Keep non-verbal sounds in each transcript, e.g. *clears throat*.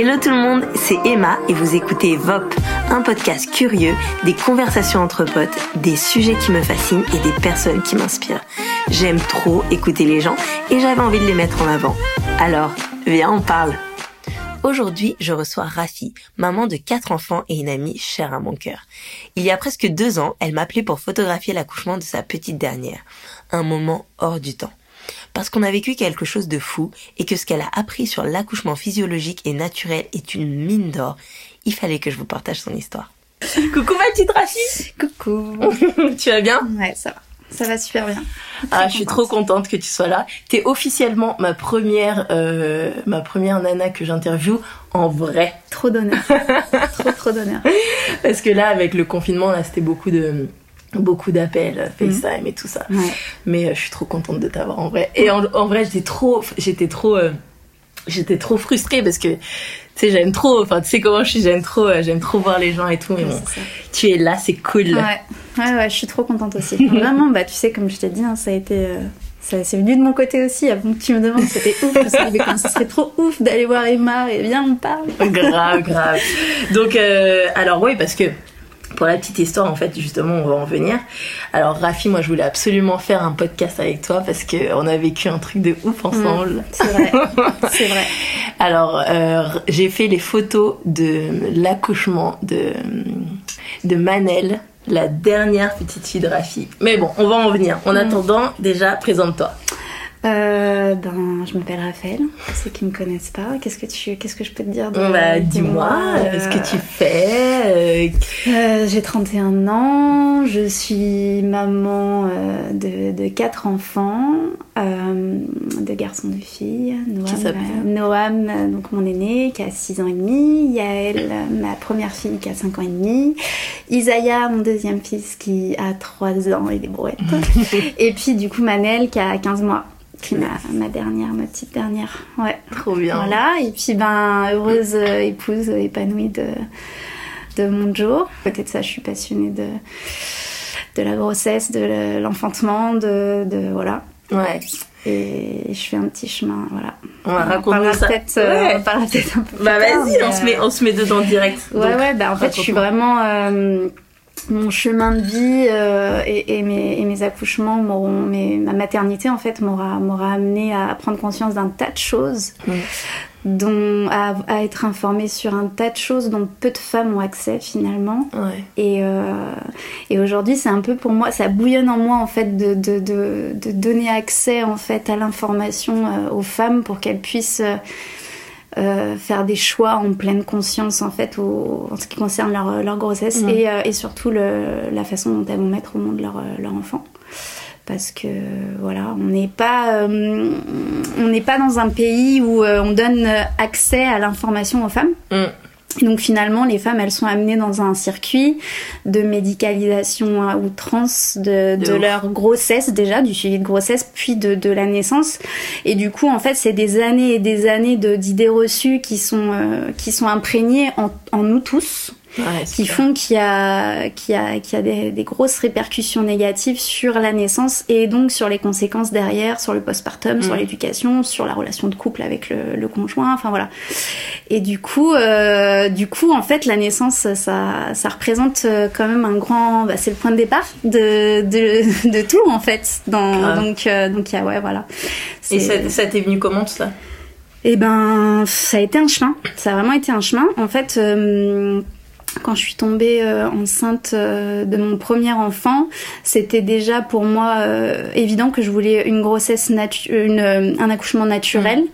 Hello tout le monde, c'est Emma et vous écoutez VOP, un podcast curieux, des conversations entre potes, des sujets qui me fascinent et des personnes qui m'inspirent. J'aime trop écouter les gens et j'avais envie de les mettre en avant. Alors, viens, on parle. Aujourd'hui, je reçois Rafi, maman de quatre enfants et une amie chère à mon cœur. Il y a presque deux ans, elle m'appelait pour photographier l'accouchement de sa petite dernière. Un moment hors du temps parce qu'on a vécu quelque chose de fou et que ce qu'elle a appris sur l'accouchement physiologique et naturel est une mine d'or, il fallait que je vous partage son histoire. *laughs* Coucou ma petite Rafi Coucou *laughs* Tu vas bien? Ouais, ça va. Ça va super bien. Ah, je suis trop contente que tu sois là. T'es officiellement ma première, euh, ma première nana que j'interviewe en vrai. Trop d'honneur. *laughs* trop, trop d'honneur. Parce que là, avec le confinement, là, c'était beaucoup de, beaucoup d'appels, FaceTime et tout ça. Mais euh, je suis trop contente de t'avoir en vrai. Et en, vrai, j'étais trop, j'étais trop, euh, j'étais trop frustrée parce que tu sais, j'aime trop. Enfin, tu sais comment je suis, j'aime trop, euh, j'aime trop voir les gens et tout. Mais bon, tu es là, c'est cool. Ouais. ouais, ouais, je suis trop contente aussi. *laughs* Vraiment, bah, tu sais, comme je t'ai dit, hein, ça a été. ça c'est venu de mon côté aussi, avant que tu me demandes, c'était ouf, parce que ça serait trop ouf d'aller voir Emma et bien on parle. grave, grave. Donc, alors oui, parce que pour la petite histoire, en fait, justement, on va en venir. Alors, Rafi, moi, je voulais absolument faire un podcast avec toi parce qu'on a vécu un truc de ouf ensemble. Mmh, c'est vrai, *laughs* c'est vrai. Alors, euh, j'ai fait les photos de l'accouchement de, de Manel, la dernière petite fille de Rafi. Mais bon, on va en venir. En mmh. attendant, déjà, présente-toi. Euh, ben, je m'appelle Raphaël, pour ceux qui me connaissent pas. Qu'est-ce que tu, qu'est-ce que je peux te dire de, bah, Dis-moi euh, ce que tu fais. Euh, euh j'ai 31 ans, je suis maman euh, de, de quatre enfants, de garçons et de filles. Noam, Noam, donc mon aîné, qui a 6 ans et demi. Yael, ma première fille, qui a 5 ans et demi. Isaiah, mon deuxième fils, qui a 3 ans et des brouettes. *laughs* et puis, du coup, Manel, qui a 15 mois ma, ma dernière, ma petite dernière. Ouais. Trop bien. Voilà. Et puis, ben, heureuse euh, épouse épanouie de, de mon Joe. À côté de ça, je suis passionnée de, de la grossesse, de l'enfantement, de, de, voilà. Ouais. Et je fais un petit chemin, voilà. On va raconter ça. Tête, euh, on parlera peut-être un peu Bah vas-y, on, se met, on se met dedans direct. Ouais, ouais, bah en fait, je suis vraiment... Euh, mon chemin de vie euh, et, mes, et, mes, accouchements, ma maternité en fait m'aura m'aura amené à prendre conscience d'un tas de choses, dont à, être informée sur un tas de choses dont peu de femmes ont accès finalement. Et, euh, et aujourd'hui, c'est un peu pour moi, ça bouillonne en moi en fait de, de, de, donner accès en fait à l'information euh, aux femmes pour qu'elles puissent euh, faire des choix en pleine conscience en fait en ce qui concerne leur, leur grossesse et, euh, et, surtout le, la façon dont elles vont mettre au monde leur, euh, leur enfant. Parce que voilà on n'est pas on n'est pas dans un pays où on donne accès à l'information aux femmes. Mm donc finalement, les femmes, elles sont amenées dans un circuit de médicalisation à outrance de, de, leur grossesse déjà, du suivi de grossesse, puis de, de, la naissance. Et du coup, en fait, c'est des années et des années d'idées reçues qui sont, euh, qui sont imprégnées en, en nous tous qui font qu'il y a, qu'il y a, qu'il y a des, des, grosses répercussions négatives sur la naissance et donc sur les conséquences derrière, sur le postpartum, sur mm. l'éducation, sur la relation de couple avec le, le conjoint, enfin voilà. Et du coup, euh, du coup, en fait, la naissance, ça, ça représente euh, quand même un grand, bah, c'est le point de départ de, de, de tout en fait. Dans, donc, euh, donc, ouais, voilà. Et ça, ça t'est venu comment ça Eh ben, ça a été un chemin. Ça a vraiment été un chemin. En fait. Euh, quand je suis tombée euh, enceinte euh, de mon premier enfant, c'était déjà pour moi euh, évident que je voulais une grossesse une, un accouchement naturel.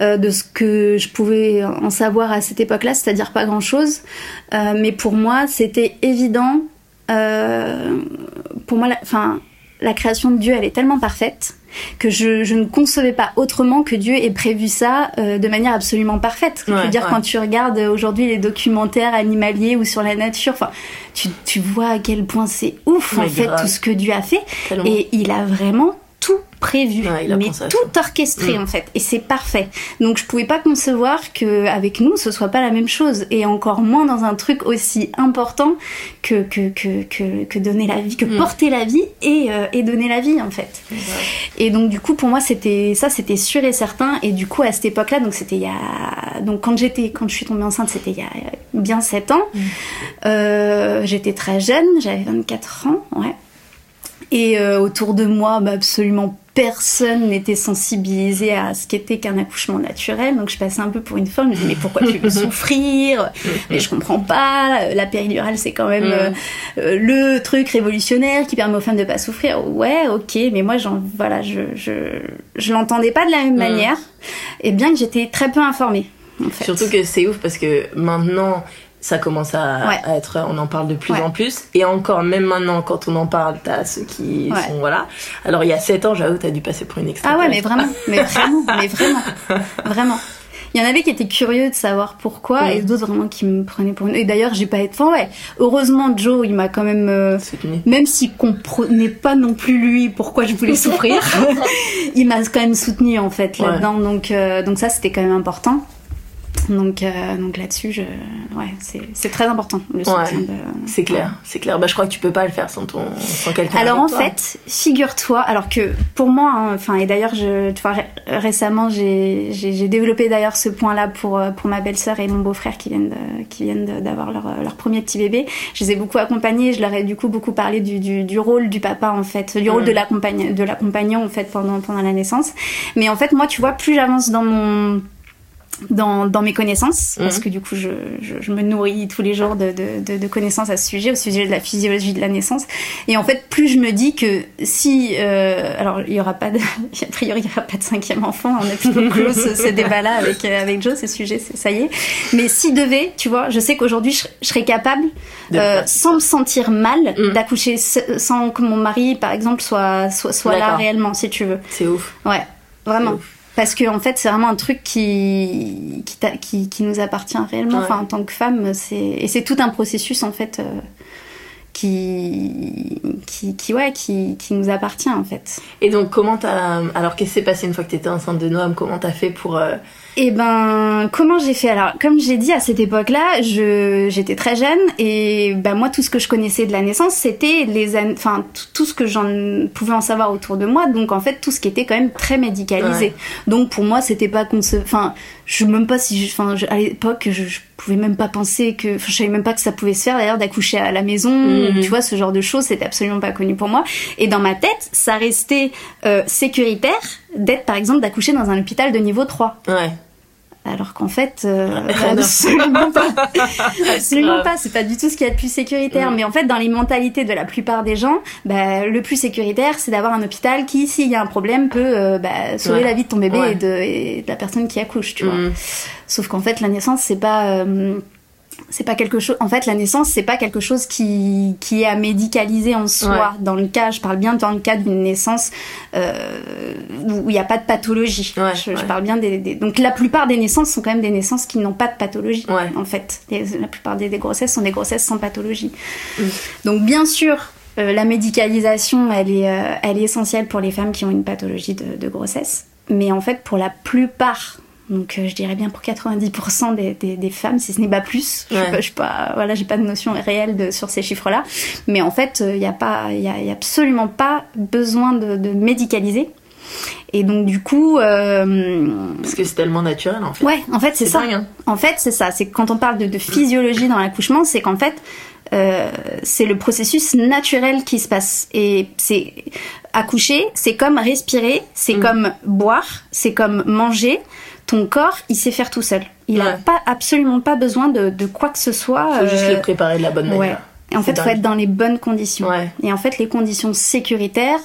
de ce que je pouvais en savoir à cette époque-là, c'est-à-dire pas grand-chose. mais pour moi, c'était évident. pour moi, enfin, la création de Dieu, elle est tellement parfaite que je, je, ne concevais pas autrement que Dieu ait prévu ça euh, de manière absolument parfaite. je veux dire, quand tu regardes aujourd'hui les documentaires animaliers ou sur la nature, enfin, tu, tu vois à quel point c'est ouf en fait tout ce que Dieu a fait. Et il a vraiment tout prévu, mais tout orchestré mm. en fait, et c'est parfait. Donc je pouvais pas concevoir que avec nous ce soit pas la même chose, et encore moins dans un truc aussi important que que que que, que donner la vie, que mm. porter la vie et euh, et donner la vie en fait. Et donc du coup pour moi c'était ça c'était sûr et certain, et du coup à cette époque-là donc c'était il y a donc quand j'étais quand je suis tombée enceinte c'était il y a bien 7 ans. Mm. Euh, j'étais très jeune, j'avais 24 ans, ouais. Et euh, autour de moi, bah, absolument personne n'était sensibilisé à ce qu'était qu'un accouchement naturel. Donc je passais un peu pour une femme. Je me disais mais pourquoi tu veux *laughs* souffrir? Mais je comprends pas. La péridurale c'est quand même mm. euh, euh, le truc révolutionnaire qui permet aux femmes de pas souffrir. Ouais, ok, mais moi j'en voilà, je je, je l'entendais pas de la même mm. manière. Et bien que j'étais très peu informée. En fait. Surtout que c'est ouf parce que maintenant ça commence à, être, on en parle de plus en plus. Et encore, même maintenant, quand on en parle, t'as ceux qui sont, voilà. Alors, il y a 7 ans, j'avoue, t'as dû passer pour une extra. Ah ouais, mais vraiment, mais vraiment, mais vraiment, vraiment. Il y en avait qui étaient curieux de savoir pourquoi et d'autres vraiment qui me prenaient pour une. Et d'ailleurs, j'ai pas été. Enfin, ouais. Heureusement, Joe, il m'a quand même. Euh, même s'il comprenait pas non plus lui pourquoi je voulais souffrir, *laughs* il m'a quand même soutenu en fait là-dedans. Donc, euh, donc ça, c'était quand même important. Donc, euh, donc là-dessus, je... ouais, c'est très important le soutien. C'est clair, c'est clair. Bah, je crois que tu peux pas le faire sans ton, sans quelqu'un. Alors en fait, figure-toi, alors que pour moi, hein, enfin et d'ailleurs, je, tu vois, récemment, j'ai développé d'ailleurs ce point-là pour euh, pour ma belle-sœur et mon beau-frère qui viennent de, qui viennent d'avoir leur, leur premier petit bébé. Je les ai beaucoup accompagnés. Je leur ai du coup beaucoup parlé du, du, du rôle du papa en fait, du rôle de l'accompagnant de l'accompagnant en fait pendant pendant la naissance. Mais en fait, moi, tu vois, plus j'avance dans mon dans, dans mes connaissances, parce mhm. que du coup, je, je, me nourris tous les jours de, de, de, connaissances à ce sujet, au sujet de la physiologie de la naissance. Et en fait, plus je me dis que si, euh, alors il y aura pas de, *laughs* a priori, il y aura pas de cinquième enfant, on a plutôt clos ce, débat-là avec euh, avec Joe, ce sujet, ça y est. Mais si devait, tu vois, je sais qu'aujourd'hui, je, serais capable, euh, sans me sentir mal, mhm. d'accoucher sans que mon mari, par exemple, soit soit, soit là réellement, si tu veux. C'est ouf. Ouais, vraiment. Parce que en fait, c'est vraiment un truc qui qui, qui, nous appartient réellement. Enfin, en tant que femme, c'est et c'est tout un processus en fait. Qui, qui, qui, ouais, qui, qui nous appartient en fait. Et donc, comment t'as. Alors, qu'est-ce qui s'est passé une fois que t'étais enceinte de Noam? Comment t'as fait pour. Euh, eh ben, comment j'ai fait? Alors, comme j'ai dit à cette époque-là, je j'étais très jeune et ben moi tout ce que je connaissais de la naissance, c'était les enfin tout ce que j'en pouvais en savoir autour de moi. Donc en fait tout ce qui était quand même très médicalisé. Donc pour moi c'était pas enfin je même pas si enfin à l'époque je, je, pouvais même pas penser que je savais même pas que ça pouvait se faire d'ailleurs d'accoucher à la maison. Mhm. Tu vois ce genre de choses c'était absolument pas connu pour moi. Et dans ma tête ça restait euh, sécuritaire d'être par exemple d'accoucher dans un hôpital de niveau 3. Ouais alors qu'en fait euh, absolument pas. *laughs* Absolument pas. C'est pas du tout ce qu'il y a de plus sécuritaire. Mais en fait dans les mentalités de la plupart des gens bah, le plus sécuritaire c'est d'avoir un hôpital qui s'il y a un problème peut euh, bah, sauver la vie de ton bébé et, de, de, la personne qui accouche tu vois. Mm. sauf qu'en fait la naissance c'est pas euh, c'est pas quelque chose en fait la naissance c'est pas quelque chose qui, qui est à médicaliser en soi. Dans le cas je parle bien dans le cas d'une naissance euh, où il n'y a pas de pathologie. Je, parle bien des, donc la plupart des naissances sont quand même des naissances qui n'ont pas de pathologie en fait. La plupart des, grossesses sont des grossesses sans pathologie. Mm. donc bien sûr euh, la médicalisation elle est euh, elle est essentielle pour les femmes qui ont une pathologie de, de grossesse. Mais en fait pour la plupart donc euh, je dirais bien pour 90% des, des, des, femmes, si ce n'est pas plus. Je, n'ai pas, voilà, j'ai pas de notion réelle de, sur ces chiffres-là. Mais en fait, il n'y a pas, il y a, absolument pas besoin de, de médicaliser. Et donc du coup, euh... parce que c'est tellement naturel en fait. Ouais, en fait c'est ça. Hein. En fait c'est ça. C'est quand on parle de, de physiologie dans l'accouchement, c'est qu'en fait euh, c'est le processus naturel qui se passe. Et c'est accoucher, c'est comme respirer, c'est mm. comme boire, c'est comme manger ton corps, il sait faire tout seul. Il n'a pas absolument pas besoin de, quoi que ce soit. Il faut juste le préparer de la bonne manière. Et en fait, il faut être dans les bonnes conditions. Et en fait, les conditions sécuritaires,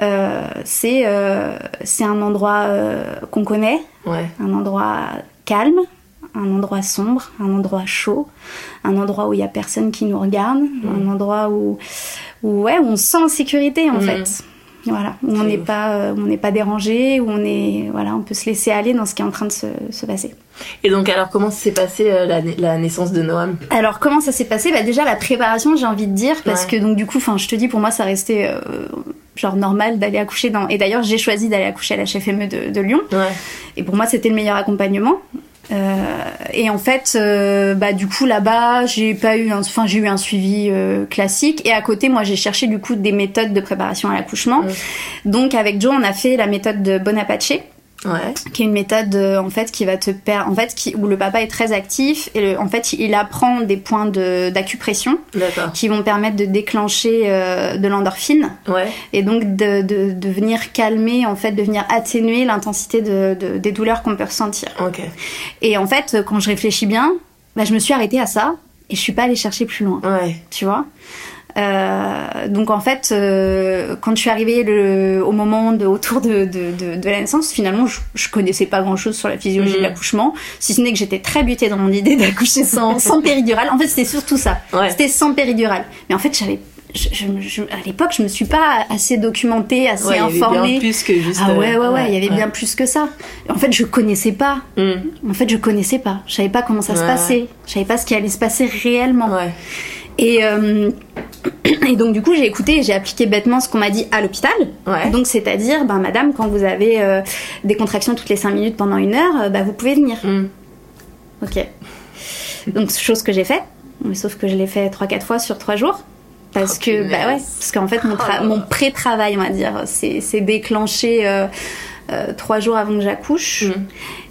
euh, c'est euh, c'est un endroit euh, qu'on connaît, un endroit calme, un endroit sombre, un endroit chaud, un endroit où il y a personne qui nous regarde, un endroit où, où, ouais, où on sent en sécurité en mm. fait. Voilà, où on n'est pas, euh, on n'est pas dérangé, où on est, voilà, on peut se laisser aller dans ce qui est en train de se, se passer. Et donc alors comment s'est passée euh, la, la, naissance de Noam? Alors comment ça s'est passé? Bah déjà la préparation, j'ai envie de dire, parce que donc du coup, enfin, je te dis, pour moi, ça restait euh, genre normal d'aller accoucher dans. Et d'ailleurs, j'ai choisi d'aller accoucher à la FME de, de Lyon. Ouais. Et pour moi, c'était le meilleur accompagnement. Euh, et en fait, euh, bah du coup là-bas, j'ai pas eu, enfin j'ai eu un suivi euh, classique. Et à côté, moi j'ai cherché du coup des méthodes de préparation à l'accouchement. Donc avec Joe, on a fait la méthode de Bonapace Ouais. qui est une méthode euh, en fait qui va te perdre en fait qui, où le papa est très actif et en fait il apprend des points d'acupression qui vont permettre de déclencher euh, de l'endorphine ouais. et donc de, de, de, venir calmer en fait de venir atténuer l'intensité de, de, des douleurs qu'on peut ressentir okay. et en fait quand je réfléchis bien bah, je me suis arrêtée à ça et je suis pas allée chercher plus loin ouais. tu vois? Euh, donc en fait, euh, quand je suis arrivée le, au moment de, autour de, de, de, de la naissance, finalement, je, je, connaissais pas grand-chose sur la physiologie de mm. l'accouchement, si ce n'est que j'étais très butée dans mon idée d'accoucher sans, *laughs* sans péridurale. En fait, c'était surtout ça. C'était sans péridurale. Mais en fait, j'avais je, je, à l'époque, je me suis pas assez documentée, assez ouais, informée. Il y avait bien plus que juste. Ah ouais, ouais, ouais, il y avait bien plus que ça. En fait, je connaissais pas. Mm. En fait, je connaissais pas. Je savais pas comment ça se passait. Je savais pas ce qui allait se passer réellement. Et, euh, *clears throat* et donc du coup j'ai écouté et j'ai appliqué bêtement ce qu'on m'a dit à l'hôpital. Donc c'est-à-dire, ben madame, quand vous avez euh, des contractions toutes les 5 minutes pendant une heure, euh, bah, vous pouvez venir. Mm. Ok. Donc chose que j'ai fait, mais sauf que je l'ai fait 3-4 fois sur 3 jours. Parce oh, que, bah ouais, parce qu'en fait mon, oh mon pré-travail, on va dire, c'est déclenché euh, 3 jours avant que j'accouche. Mm.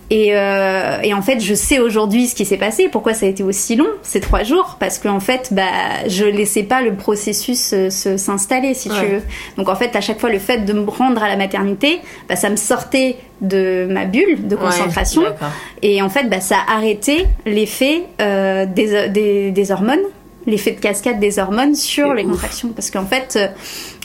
Et, euh, et, en fait, je sais aujourd'hui ce qui s'est passé, pourquoi ça a été aussi long, ces trois jours, parce qu'en fait, bah, je laissais pas le processus euh, s'installer, si tu veux. Donc en fait, à chaque fois, le fait de me rendre à la maternité, bah, ça me sortait de ma bulle de concentration, et en fait, bah, ça a arrêté l'effet euh, des, des, des hormones l'effet de cascade des hormones sur les contractions. Parce qu'en fait, euh,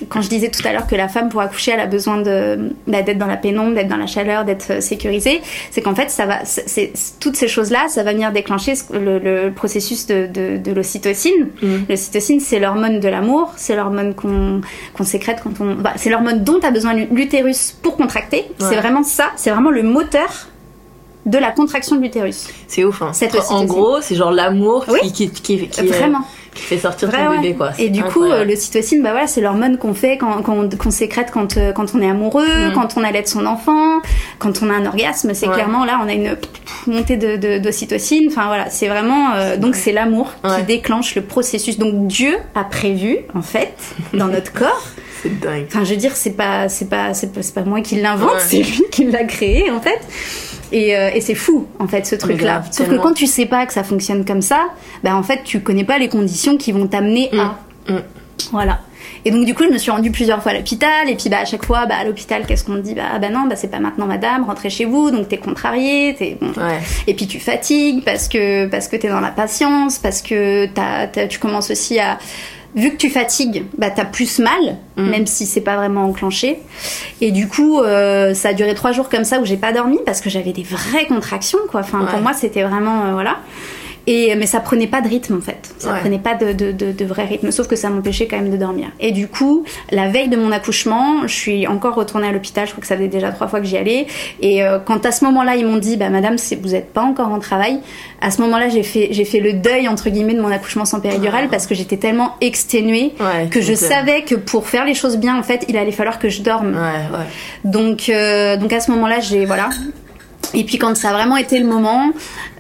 quand je disais tout à l'heure que la femme pour accoucher, elle a besoin de bah, d'être dans la pénombre, d'être dans la chaleur, d'être euh, sécurisée, c'est qu'en fait, ça va, c'est toutes ces choses-là, ça va venir déclencher le, processus de, de, de l'ocytocine. Mm. L'ocytocine, c'est l'hormone de l'amour, c'est l'hormone qu'on qu'on sécrète quand on, bah, c'est l'hormone dont a besoin l'utérus pour contracter. C'est vraiment ça, c'est vraiment le moteur de la contraction de l'utérus. C'est ouf. Hein. En gros, c'est genre l'amour qui, qui, qui, qui, Vraiment. qui fait sortir ton bébé, quoi. Et du coup, le cytocine, bah voilà, c'est l'hormone qu'on fait quand, qu'on sécrète quand, euh, quand on est amoureux, mm. quand on allait son enfant, quand on a un orgasme. C'est clairement là, on a une montée de, d'ocytocine. Enfin voilà, c'est vraiment euh, donc c'est l'amour qui déclenche le processus. Donc Dieu a prévu en fait dans notre *laughs* corps. C'est dingue. Enfin, je veux dire, c'est pas, c'est pas, c'est pas, pas, moi qui l'invente, c'est lui qui l'a créé en fait. Et, euh, et c'est fou, en fait, ce truc-là. Sauf que quand tu sais pas que ça fonctionne comme ça, bah, en fait, tu connais pas les conditions qui vont t'amener à. Mm. Mm. Voilà. Et donc du coup, je me suis rendue plusieurs fois à l'hôpital. Et puis bah à chaque fois, bah à l'hôpital, qu'est-ce qu'on me dit? Bah ah, bah non, bah c'est pas maintenant, madame. Rentrez chez vous. Donc t'es contrariée. T'es bon. ouais. Et puis tu fatigues parce que parce que t'es dans la patience, parce que t'as, tu commences aussi à vu que tu fatigues, bah t'as plus mal, mm. même si c'est pas vraiment enclenché. Et du coup, euh, ça a duré trois jours comme ça où j'ai pas dormi parce que j'avais des vraies contractions, quoi. Enfin, pour moi, c'était vraiment euh, voilà. Et, mais ça prenait pas de rythme en fait. Ça prenait pas de, de, de, de, vrai rythme, sauf que ça m'empêchait quand même de dormir. Et du coup, la veille de mon accouchement, je suis encore retournée à l'hôpital. Je crois que ça faisait déjà trois fois que j'y allais. Et euh, quand à ce moment-là, ils m'ont dit, bah madame, vous n'êtes pas encore en travail. À ce moment-là, j'ai fait, j'ai fait le deuil entre guillemets de mon accouchement sans péridurale parce que j'étais tellement exténuée que je savais que pour faire les choses bien, en fait, il allait falloir que je dorme. Donc, euh, donc à ce moment-là, j'ai voilà, et puis quand ça a vraiment été le moment,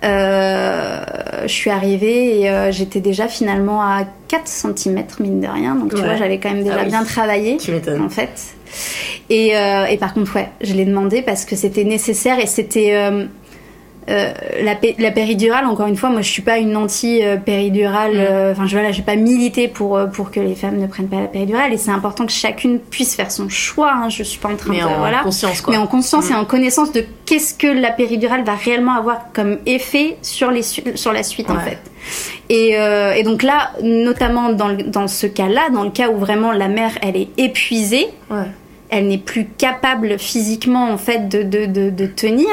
euh, je suis arrivée et euh, j'étais déjà finalement à 4 cm mine de rien. Donc tu vois, j'avais quand même déjà ah bien travaillé. En fait. Et, euh, et, par contre, ouais, je l'ai demandé parce que c'était nécessaire et c'était euh, la, la, péridurale, encore une fois, moi je suis pas une anti-péridurale. Mm. Euh, enfin, je voilà, j'ai pas milité pour euh, pour que les femmes ne prennent pas la péridurale. Et c'est important que chacune puisse faire son choix. Hein, je suis pas en train mais de en voilà, conscience quoi. mais en conscience et mm. en connaissance de qu'est-ce que la péridurale va réellement avoir comme effet sur les sur la suite en fait. Et, euh, et, donc là, notamment dans, dans ce cas-là, dans le cas où vraiment la mère elle est épuisée. Ouais elle n'est plus capable physiquement en fait de, de, de, de tenir,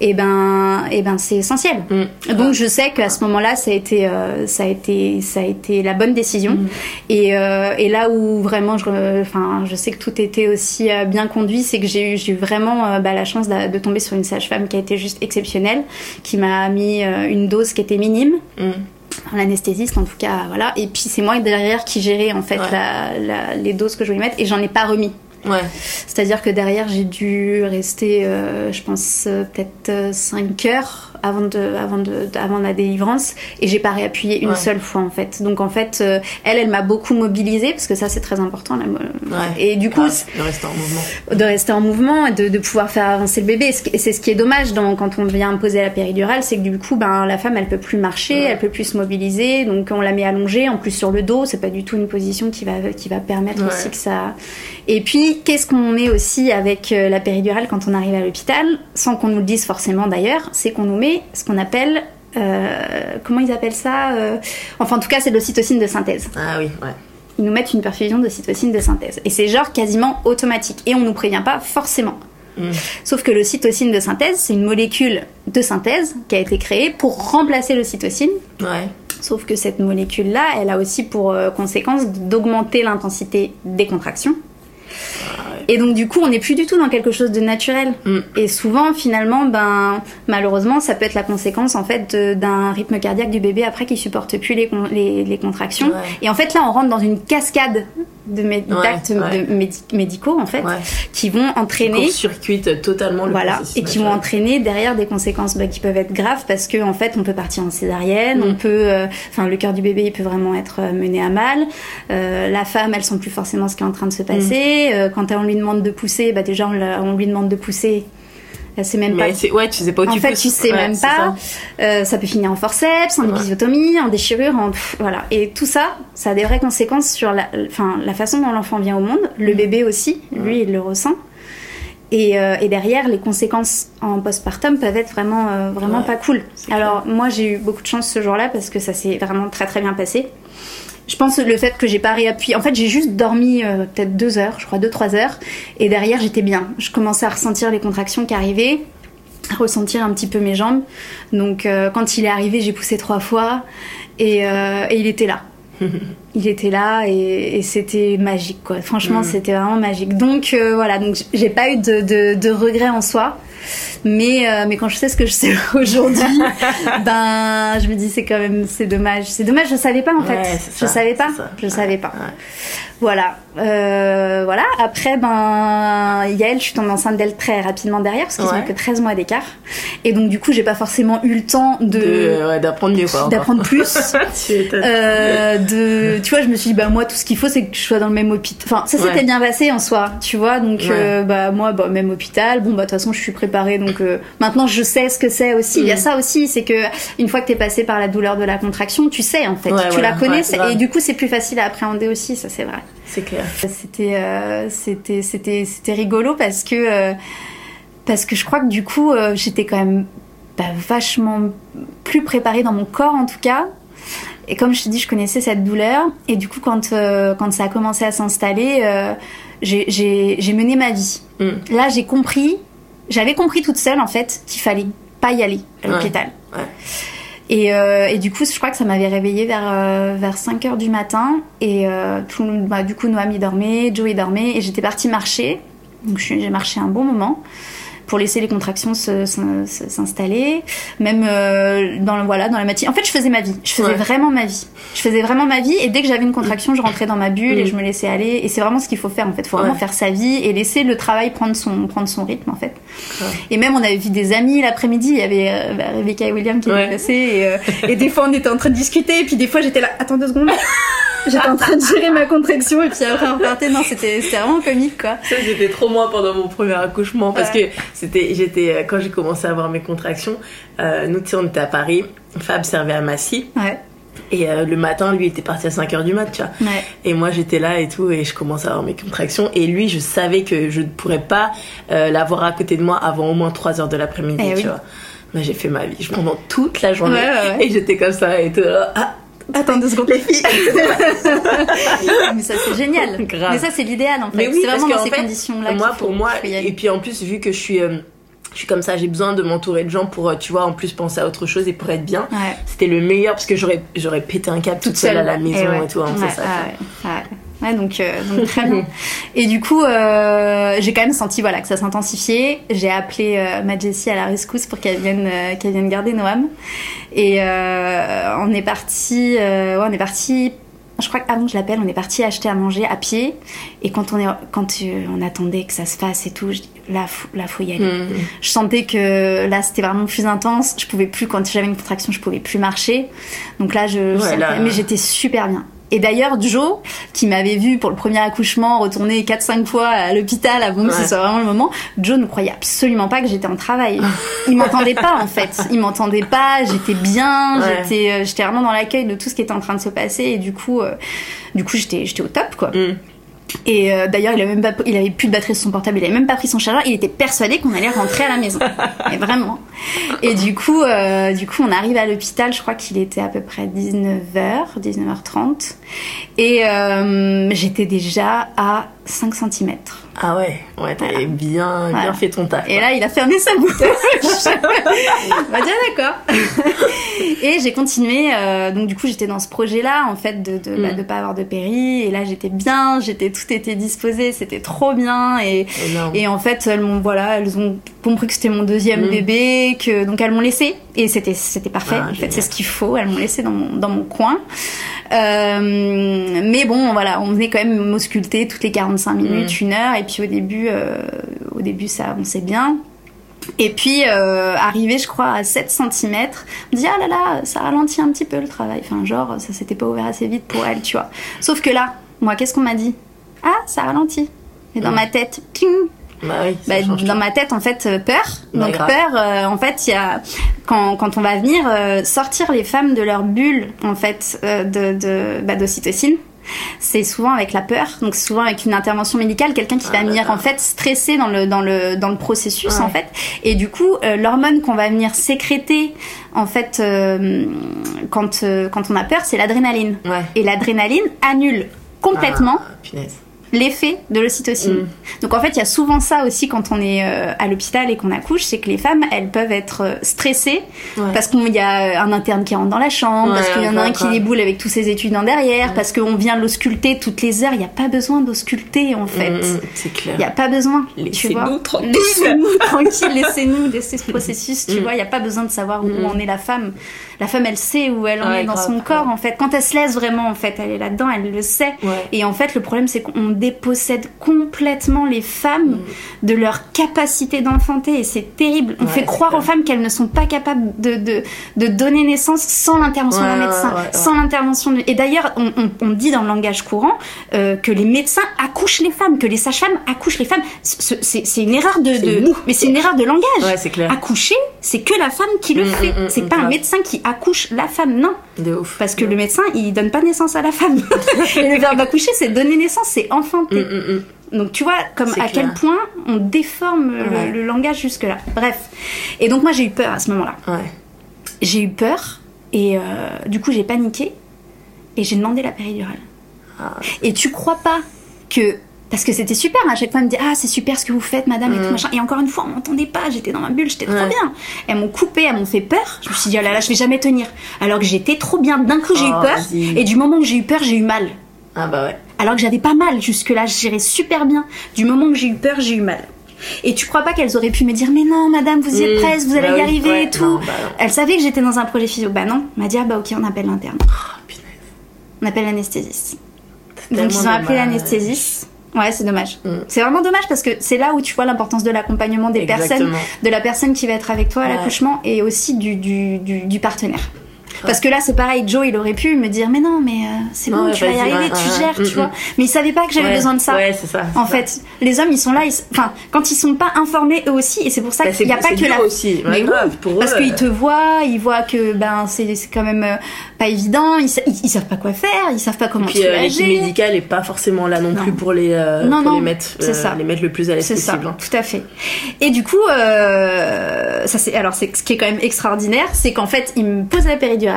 et eh ben, et eh ben c'est essentiel. Mm. Donc je sais qu'à ce moment-là, ça a été, euh, ça a été, ça a été la bonne décision. Mm. Et, euh, et, là où vraiment, je, enfin, je sais que tout était aussi euh, bien conduit, c'est que j'ai eu, eu vraiment bah, la chance de, de, tomber sur une sage-femme qui a été juste exceptionnelle, qui m'a mis une dose qui était minime. Mm l'anesthésiste en tout cas voilà et puis c'est moi derrière qui gérais en fait la, les doses que je voulais mettre et j'en ai pas remis Ouais. C'est-à-dire que derrière, j'ai dû rester, euh, je pense, euh, peut-être 5 euh, heures avant de avant de avant la délivrance et j'ai pas réappuyé une seule fois en fait. Donc en fait elle elle m'a beaucoup mobilisée parce que ça c'est très important là, et du coup de rester en mouvement. de rester en mouvement et de, de pouvoir faire avancer le bébé. Et c'est ce qui est dommage dans, quand on vient imposer la péridurale c'est que du coup ben la femme elle peut plus marcher elle peut plus se mobiliser donc on la met allongée en plus sur le dos c'est pas du tout une position qui va qui va permettre aussi que ça et puis, qu'est-ce qu'on met aussi avec euh, la péridurale quand on arrive à l'hôpital, sans qu'on nous le dise forcément d'ailleurs, c'est qu'on nous met ce qu'on appelle euh, comment ils appellent ça euh, Enfin, en tout cas, c'est de l'ocytocine de synthèse. Ah oui, ouais. Ils nous mettent une perfusion d'ocytocine de synthèse. Et c'est genre quasiment automatique. Et on nous prévient pas forcément. Hmm. Sauf que l'ocytocine de synthèse, c'est une molécule de synthèse qui a été créée pour remplacer l'ocytocine. Ouais. Sauf que cette molécule-là, elle a aussi pour conséquence d'augmenter l'intensité des contractions. Et donc du coup, on n'est plus du tout dans quelque chose de naturel. Mm. Et souvent, finalement, ben malheureusement, ça peut être la conséquence en fait d'un rythme cardiaque du bébé après qui supporte plus les, les, contractions. Et en fait, là, on rentre dans une cascade de d'actes médicaux en fait qui vont entraîner circuite totalement le voilà et qui vont entraîner derrière des conséquences bah, qui peuvent être graves parce que en fait on peut partir en césarienne on mm. peut euh, enfin le cœur du bébé il peut vraiment être euh, mené à mal. Euh, la femme elle sent plus forcément ce qui est en train de se passer. Mm. quand on lui demande de pousser bah déjà on, lui demande de pousser c'est même pas. Ouais, tu sais pas où en tu fait, tu sais même pas. Ça. Euh, ça. peut finir en forceps, en épisiotomie, en déchirure, en voilà. Et tout ça, ça a des vraies conséquences sur la, enfin, la façon dont l'enfant vient au monde. Le mm. bébé aussi, lui, il le ressent. Et, euh, et, derrière, les conséquences en postpartum peuvent être vraiment, euh, vraiment pas cool. Alors moi, j'ai eu beaucoup de chance ce jour-là parce que ça s'est vraiment très très bien passé je pense le fait que j'ai pas réappuyé. En fait, j'ai juste dormi euh, peut-être deux heures, je crois deux trois heures, et derrière j'étais bien. Je commençais à ressentir les contractions qui arrivaient, à ressentir un petit peu mes jambes. Donc quand il est arrivé, j'ai poussé trois fois et, et il était là. *laughs* il était là et, et c'était magique quoi. Franchement, mm. c'était vraiment magique. Donc voilà, donc j'ai pas eu de, de, de regrets en soi. Mais, euh, mais quand je sais ce que je sais *laughs* aujourd'hui, *laughs* ben, je me dis c'est quand même, c'est dommage. C'est dommage, je savais pas en fait. je savais pas. Je savais pas. Voilà. Euh, voilà. Après, ben, Yael, je suis tombée enceinte d'elle très rapidement derrière parce qu'ils ont que 13 mois d'écart. Et donc, du coup, j'ai pas forcément eu le temps de. d'apprendre mieux, quoi. D'apprendre plus. *laughs* euh, de, tu vois, je me suis dit, bah, moi, tout ce qu'il faut, c'est que je sois dans le même hôpital. Enfin, ça s'était bien passé en soi, tu vois. Donc, euh, bah, moi, bah, même hôpital. Bon, bah, de toute façon, je suis préparée. Donc, euh, maintenant, je sais ce que c'est aussi. Il y a mm. ça aussi, c'est que une fois que t'es passé par la douleur de la contraction, tu sais, en fait. tu la connais. et du coup, c'est plus facile à appréhender aussi, ça, c'est vrai. C'est clair. C'était, euh, c'était, c'était, c'était rigolo parce que, euh, parce que je crois que du coup, euh, j'étais quand même bah, vachement plus préparée dans mon corps en tout cas. Et comme je te dis, je connaissais cette douleur. Et du coup, quand, quand ça a commencé à s'installer, j'ai mené ma vie. Mm. Là, j'ai compris, j'avais compris toute seule en fait qu'il fallait pas y aller à l'hôpital. Ouais. Et, euh, et, du coup, je crois que ça m'avait réveillée vers, euh, vers 5 heures du matin. Et euh, bah, du coup, Noami dormait, Joey dormait. Et j'étais partie marcher. Donc j'ai marché un bon moment pour laisser les contractions s'installer. Même euh, dans, voilà, dans la matinée. En fait, je faisais ma vie. Je faisais vraiment ma vie. Je faisais vraiment ma vie. Et dès que j'avais une contraction, je rentrais dans ma bulle et mm. je me laissais aller. Et c'est vraiment ce qu'il faut faire, en fait. Il faut vraiment faire sa vie et laisser le travail prendre son, prendre son rythme, en fait. Et même, on avait vu des amis l'après-midi. Il y avait euh, bah, Rebecca et William qui étaient passés. Et, euh, et des fois, on était en train de discuter. Et puis des fois, j'étais là, attends deux secondes. J'étais en train de gérer ma contraction et puis après on repartait. Non, c'était vraiment comique quoi. Ça, j'étais trop moi pendant mon premier accouchement parce que c'était, j'étais, euh, quand j'ai commencé à avoir mes contractions, euh, nous, tu on était à Paris, Fab servait à Massy. Ouais. Et euh, le matin, lui était parti à 5h du mat, tu vois. Ouais. Et moi, j'étais là et tout, et je commençais à avoir mes contractions. Et lui, je savais que je ne pourrais pas l'avoir à côté de moi avant au moins 3h de l'après-midi, eh tu vois. Mais j'ai fait ma vie pendant toute la journée. *laughs* Et j'étais comme ça et tout. Ah, Attends deux secondes, les filles. *laughs* *laughs* mais ça, c'est génial. Mais ça, c'est l'idéal, en fait. c'est vraiment dans ces conditions-là. Moi, pour moi, et puis en plus, vu que je suis. Euh, je suis comme ça, j'ai besoin de m'entourer de gens pour, euh, tu vois, en plus penser à autre chose et pour être bien. C'était le meilleur parce que j'aurais, pété un câble toute, seule, à la maison et, tout. Hein, ça, Ouais, donc, euh, donc très bien. *laughs* Et du coup, euh, j'ai quand même senti voilà que ça s'intensifiait. J'ai appelé euh, ma Jessie à la rescousse pour qu'elle vienne euh, qu'elle vienne garder Noam. Et euh, on est parti, ouais, on est parti. Je crois qu'avant que je l'appelle, on est parti acheter à manger à pied. Et quand on est, quand on attendait que ça se fasse et tout, je dis, là, faut, là, faut y aller. Mmh. Je sentais que là, c'était vraiment plus intense. Je pouvais plus, quand j'avais une contraction, je pouvais plus marcher. Donc là, je, je mais j'étais super bien. Et d'ailleurs, Joe, qui m'avait vu pour le premier accouchement retourner 4-5 fois à l'hôpital avant que ce soit vraiment le moment, Joe ne croyait absolument pas que j'étais en travail. Il m'entendait pas en fait. Il m'entendait pas, j'étais bien, j'étais euh, j'étais vraiment dans l'accueil de tout ce qui était en train de se passer et du coup euh, du coup j'étais j'étais au top quoi. Mm. Et euh, d'ailleurs, il avait même pas, il avait plus de batterie sur son portable, il avait même pas pris son chargeur. Il était persuadé qu'on allait rentrer à la maison. *laughs* Mais vraiment. Et du coup, euh, du coup, on arrive à l'hôpital. Je crois qu'il était à peu près 19h, 19h30, et euh, j'étais déjà à 5 cm. Ah ouais, ouais, t'avais bien, bien fait ton taf. Et là, il a fermé sa bouche. On va dire d'accord. *laughs* et j'ai continué. Euh, donc du coup, j'étais dans ce projet-là, en fait, de de, bah, mm. de pas avoir de péri. Et là, j'étais bien, j'étais tout était disposé, c'était trop bien. Et et en fait, elles m'ont voilà, elles ont compris que c'était mon deuxième mm. bébé, que donc elles m'ont laissé. Et c'était c'était parfait. Ah, en fait, c'est ce qu'il faut. Elles m'ont laissé dans mon dans mon coin. Euh, mais bon, voilà, on venait quand même m'ausculter toutes les 45 minutes, mm. une heure, et puis au début, euh, au début ça avançait bien. Et puis, euh, arrivé, je crois, à 7 cm, me dit, ah là là, ça ralentit un petit peu le travail. Enfin, genre, ça s'était pas ouvert assez vite pour elle, tu vois. Sauf que là, moi, qu'est-ce qu'on m'a dit? Ah, ça ralentit. Et dans mm. ma tête, ting, bah oui, bah, dans ma tête, en fait, euh, peur. Donc peur, euh, en fait, il y a quand, quand on va venir euh, sortir les femmes de leur bulle, en fait, de, de bah, d'ocytocine. C'est souvent avec la peur, donc souvent avec une intervention médicale, quelqu'un qui va ah, venir en fait stresser dans le dans le dans le processus en fait, et du coup l'hormone qu'on va venir sécréter en fait quand quand on a peur, c'est l'adrénaline. Et l'adrénaline annule complètement ah, l'effet de l'ocytocine. Mm. Donc en fait, il y a souvent ça aussi quand on est euh, à l'hôpital et qu'on accouche, c'est que les femmes, elles peuvent être euh, stressées parce qu'il y a euh, un interne qui rentre dans la chambre, parce qu'il y en a un qui déboule avec tous ses études en derrière, parce qu'on vient l'ausculter toutes les heures. Il n'y a pas besoin d'ausculter en fait. Mm, mm, c'est clair. Il n'y a pas besoin. Laissez-nous tranquille. Laissez-nous *laughs* tranquille, laissez-nous laissez ce processus. Tu vois, il n'y a pas besoin de savoir où en est la femme. La femme, elle sait où elle en est dans son corps en fait. Quand elle se laisse vraiment, en fait, elle est là-dedans, elle le sait. Et en fait, le problème, c'est qu'on dépossède complètement les femmes mm. de leur capacité d'enfanter et c'est terrible. On fait croire aux femmes qu'elles ne sont pas capables de, de, de donner naissance sans l'intervention d'un médecin, sans l'intervention Et d'ailleurs, on, on, dit dans le langage courant euh, que les médecins accouchent les femmes, que les sages-femmes accouchent les femmes. C'est une erreur de, de mais c'est une erreur de langage. clair. Accoucher, c'est que la femme qui le mm, fait. Mm, c'est pas un médecin qui accouche la femme, non. De ouf. Parce que le médecin, il donne pas naissance à la femme. *laughs* et le verbe accoucher, c'est donner naissance, c'est enfanter. Donc tu vois comme à quel point on déforme le, langage jusque-là. Bref. Et donc moi j'ai eu peur à ce moment-là. J'ai eu peur et euh, du coup j'ai paniqué et j'ai demandé la péridurale. Ah. Et tu crois pas que parce que c'était super, à chaque fois, elle me dit Ah, c'est super ce que vous faites, madame, et tout mm. machin. Et encore une fois, on m'entendait pas, j'étais dans ma bulle, j'étais trop bien. Elles m'ont coupé, elles m'ont fait peur. Je me suis dit Oh là là, je vais jamais tenir. Alors que j'étais trop bien. D'un coup, j'ai eu oh, peur. Et du moment que j'ai eu peur, j'ai eu mal. Ah bah ouais. Alors que j'avais pas mal jusque-là, je gérais super bien. Du moment que j'ai eu peur, j'ai eu mal. Et tu crois pas qu'elles auraient pu me dire mais non madame vous y êtes prête, vous allez bah y arriver et tout. Bah Elles savaient que j'étais dans un projet physio. Bah non, m'a dit ah bah ok on appelle l'interne. Oh, on appelle l'anesthésiste. Donc ils ont appelé l'anesthésiste. Ouais, c'est dommage. Mm. C'est vraiment dommage parce que c'est là où tu vois l'importance de l'accompagnement des personnes, de la personne qui va être avec toi à l'accouchement et aussi du, du, du partenaire. Parce que là, c'est pareil, Joe, il aurait pu me dire, mais non, mais euh, c'est bon, tu vas y arriver, tu gères, tu vois. Mais il savait pas que j'avais besoin de ça. Ouais, c'est ça. En fait, les hommes, ils sont là, enfin, quand ils sont pas informés eux aussi, et c'est pour ça bah, qu'il n'y a pas que la. aussi, mais grave, pour Parce qu'ils te voient, ils voient que ben c'est quand même euh, pas évident, ils, ils, savent pas quoi faire, ils savent pas comment et puis, euh, L'équipe médicale est pas forcément là non, plus pour les les mettre les mettre le plus à l'aise possible. Ça, tout à fait. Et du coup, ça c'est alors c'est ce qui est quand même extraordinaire, c'est qu'en fait, ils me posent la péridurale.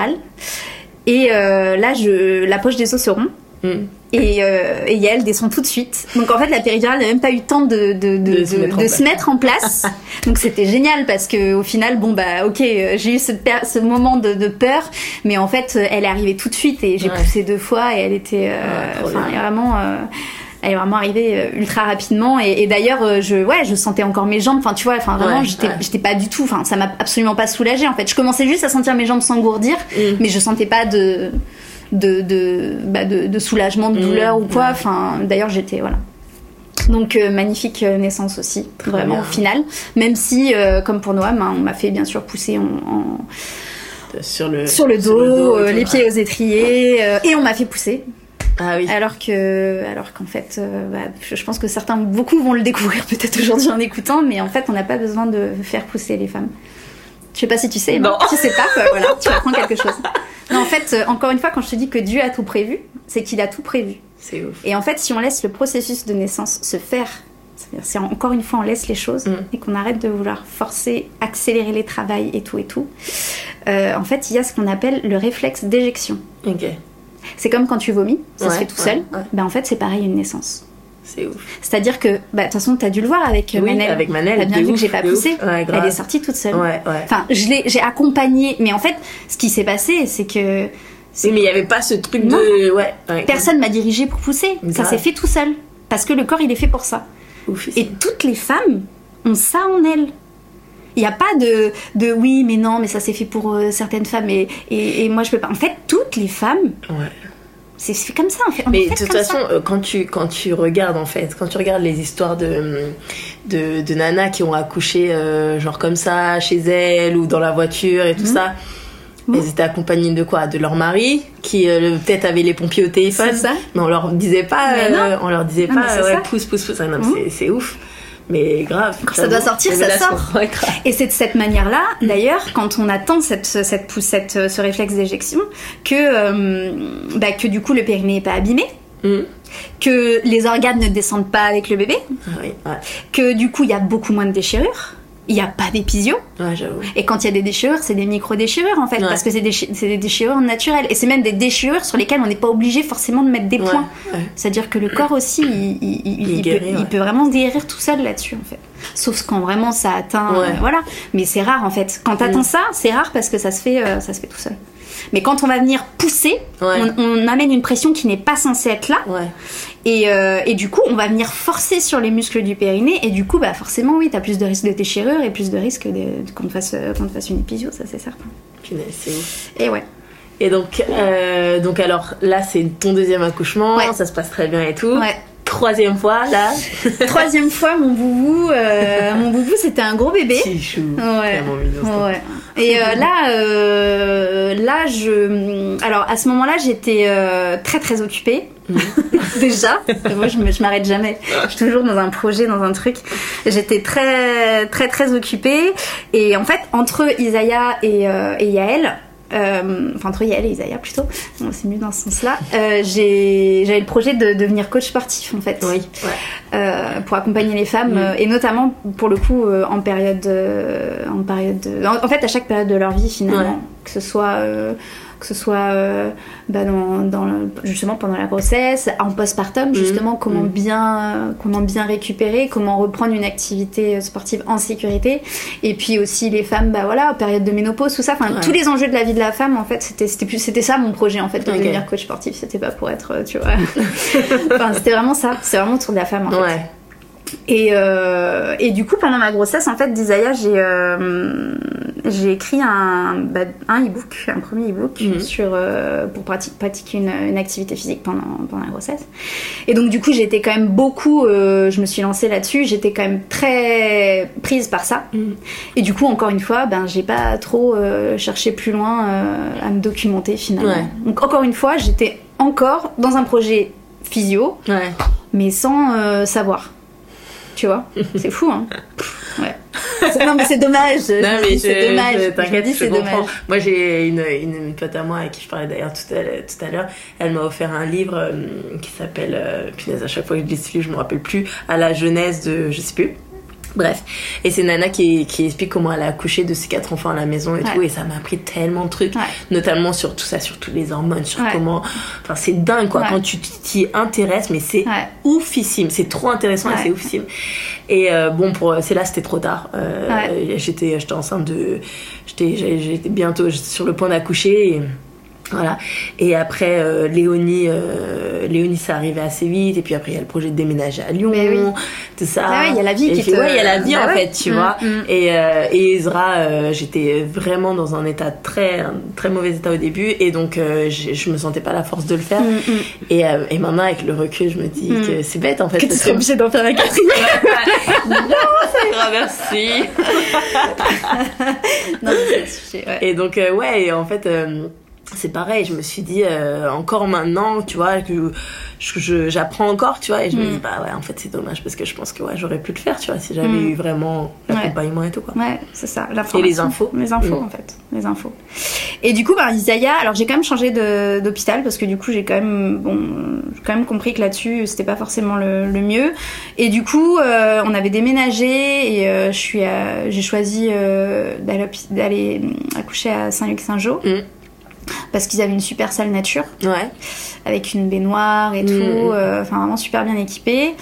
Et là, je, la poche des os se rompt. Mm. Et, euh, et Yael descend tout de suite. Donc en fait, la péridurale n'a même pas eu le temps de, de, de, de, se, mettre en place. *laughs* Donc c'était génial parce que au final, bon bah ok, j'ai eu ce, ce moment de, peur, mais en fait, elle est arrivée tout de suite et j'ai poussé deux fois et elle était, euh, vraiment. Elle est vraiment arrivée euh, ultra rapidement et, et d'ailleurs euh, je ouais je sentais encore mes jambes enfin tu vois enfin vraiment j'étais j'étais pas du tout enfin ça m'a absolument pas soulagée en fait je commençais juste à sentir mes jambes s'engourdir mm. mais je sentais pas de de, de, bah de, soulagement, de douleur ou quoi. Enfin, d'ailleurs, j'étais voilà. Donc euh, magnifique naissance aussi, vraiment au final. Même si, euh, comme pour Noam, hein, on m'a fait bien sûr pousser en, sur le sur le dos, les pieds aux étriers, et on m'a fait pousser. Ah oui. Alors que, alors qu'en fait, bah, je pense que certains, beaucoup vont le découvrir *laughs* peut-être aujourd'hui en écoutant, mais en fait, on n'a pas besoin de faire pousser les femmes. Je sais pas si tu sais. Non. Tu sais pas, voilà, tu apprends quelque chose. Non, en fait, euh, encore une fois, quand je te dis que Dieu a tout prévu, c'est qu'il a tout prévu. C'est ouf. Et en fait, si on laisse le processus de naissance se faire, c'est encore une fois, on laisse les choses mm. et qu'on arrête de vouloir forcer, accélérer les travails et tout et tout. Euh, en fait, il y a ce qu'on appelle le réflexe d'éjection. Ok. C'est comme quand tu vomis, ça se fait tout seul. Ben, en fait, c'est pareil une naissance. C'est ouf. C'est-à-dire que, bah, de toute façon, tu as dû le voir avec oui, Manel. avec Manel. T'as bien vu que j'ai pas poussé. Elle est sortie toute seule. Enfin, je l'ai, j'ai accompagné. Mais en fait, ce qui s'est passé, c'est que. Oui, mais il n'y avait pas ce truc de. Ouais, Personne m'a dirigé pour pousser. Ça s'est fait tout seul. Parce que le corps, il est fait pour ça. Ouf, Et toutes les femmes ont ça en elles. Il n'y a pas de, de oui, mais non, mais ça s'est fait pour euh, certaines femmes et, et, et, moi je peux pas. En fait, toutes les femmes ouais. C'est comme ça, en fait. mais de toute façon, euh, quand tu, quand tu regardes, en fait, quand tu regardes les histoires de, de, de nanas qui ont accouché, euh, genre comme ça, chez elles ou dans la voiture et tout mhm. ça, elles étaient accompagnées de quoi? De leur mari, qui euh, peut-être avait les pompiers au téléphone. Ça. Mais on leur disait pas, on leur disait pas, ouais, pousse, pousse, pousse. Non, mhm. c'est ouf. Mais grave. Quand ça doit sortir, ça sort. et c'est de cette manière-là, d'ailleurs, quand on attend cette, cette, cette, ce réflexe d'éjection, que, euh, bah, que du coup le périnée n'est pas abîmé. Mm. Que les organes ne descendent pas avec le bébé, ah que du coup il y a beaucoup moins de déchirures, il n'y a pas d'épisio. et quand il y a des déchirures, c'est des micro-déchirures en fait, parce que c'est des, déchirures naturelles. Et c'est même des déchirures sur lesquelles on n'est pas obligé forcément de mettre des points. C'est-à-dire que le corps aussi, il, peut, vraiment se guérir tout seul là-dessus en fait. Sauf quand vraiment ça atteint. Euh, voilà. Mais c'est rare en fait. Quand t'atteins mm. ça, c'est rare parce que ça se fait, euh, ça se fait tout seul. Mais quand on va venir pousser, on, amène une pression qui n'est pas censée être là. Euh, et, du coup, on va venir forcer sur les muscles du périnée. Et du coup, bah forcément, oui, t'as plus de risque de déchirure et plus de risque qu'on te, fasse, fasse une épisio, ça c'est certain. c'est ouf. Et ouais. Et donc, euh, donc alors là, c'est ton deuxième accouchement, ça se passe très bien et tout. Ouais troisième fois là. *laughs* troisième fois mon boubou, euh, mon boubou c'était un gros bébé. C'est chou. Ouais. ouais. Et euh, là, euh, là je, alors à ce moment-là j'étais très très occupée. *laughs* Déjà, moi je, m'arrête jamais. Je suis toujours dans un projet, dans un truc. J'étais très très très occupée. Et en fait entre Isaiah et, et Yael, euh, enfin entre Yael et Isaiah plutôt, c'est mieux dans ce sens-là, euh, j'avais le projet de devenir coach sportif en fait, oui, euh, pour accompagner les femmes mm. et notamment pour le coup en période, en période, en, fait à chaque période de leur vie finalement, que ce soit que ce soit euh, bah, dans, justement pendant la grossesse, en postpartum, mmh. justement comment mmh. bien comment bien récupérer, comment reprendre une activité sportive en sécurité, et puis aussi les femmes, bah voilà, période de ménopause, tout ça, enfin tous les enjeux de la vie de la femme, en fait, c'était ça mon projet en fait de devenir coach sportif, c'était pas pour être, tu vois, *laughs* enfin c'était vraiment ça, c'est vraiment autour de la femme en fait. Et, euh, et, du coup, pendant ma grossesse, en fait, d'Isaiah, j'ai euh, j'ai écrit un, bah, un e-book, un premier e-book mhm. sur, euh, pour pratiquer une, une, activité physique pendant, pendant la grossesse. Et donc, du coup, j'étais quand même beaucoup, je me suis lancée là-dessus, j'étais quand même très prise par ça. Mhm. Et du coup, encore une fois, ben, j'ai pas trop cherché plus loin à me documenter finalement. Donc, encore une fois, j'étais encore dans un projet physio, ouais. mais sans savoir tu vois. C'est fou, hein. *laughs* Ouais. Non, mais c'est dommage. Non, mais c'est dommage. T'inquiète, c'est dommage. Moi, j'ai une, une, pote à moi avec qui je parlais d'ailleurs tout à, tout à l'heure. Elle m'a offert un livre euh, qui s'appelle, euh, punaise, à chaque fois que je lis ce livre, je me rappelle plus, à la jeunesse de, je sais plus. Bref, et c'est Nana qui, qui explique comment elle a accouché de ses quatre enfants à la maison et Ouais. tout, et ça m'a appris tellement de trucs, Ouais. notamment sur tout ça, sur tous les hormones, sur Ouais. comment. Enfin, c'est dingue quoi, quand tu t'y intéresses, mais c'est oufissime, c'est trop intéressant et c'est oufissime. Et euh, bon, pour c'est là, c'était trop tard. Euh, Ouais. J'étais j'étais enceinte de. J'étais j'étais bientôt sur le point d'accoucher. Et, voilà. Et après, euh, Léonie, euh, Léonie, ça arrivait assez vite. Et puis après, il y a le projet de déménager à Lyon, oui. tout ça. Ah ouais, il y a la vie Et qui puis, te- Ouais, il y a la vie Bah en ouais. fait, tu Mm, vois. mm. Et, euh, et Ezra, euh, j'étais vraiment dans un état très, un très mauvais état au début. Et donc, euh, je me sentais pas la force de le faire. Mm, mm. Et, euh, et maintenant, avec le recul, je me dis que c'est bête en fait. Que tu serais obligée d'en faire la quatrième. Ah, *laughs* merci. non, c'est *laughs* sujet, ouais. Et donc, euh, ouais, et en fait, euh, c'est pareil, je me suis dit, euh, encore maintenant, tu vois, que j'apprends encore, tu vois, et je me Mm. dis, bah ouais, en fait, c'est dommage parce que je pense que ouais, j'aurais pu le faire, tu vois, si j'avais Mm. eu vraiment l'accompagnement et tout, quoi. Ouais, c'est ça. l'information. Et les infos. Les infos, Mm. en fait. Les infos. Et du coup, bah, Isaiah, alors j'ai quand même changé d'hôpital parce que du coup, j'ai quand même, bon, j'ai quand même compris que là-dessus, c'était pas forcément le, le mieux. Et du coup, euh, on avait déménagé et euh, je suis, à- j'ai choisi d'aller accoucher à Saint-Luc-Saint-Jean Mm. Parce qu'ils avaient une super salle nature Ouais. avec une baignoire et Mm. tout, euh, enfin vraiment super bien équipé.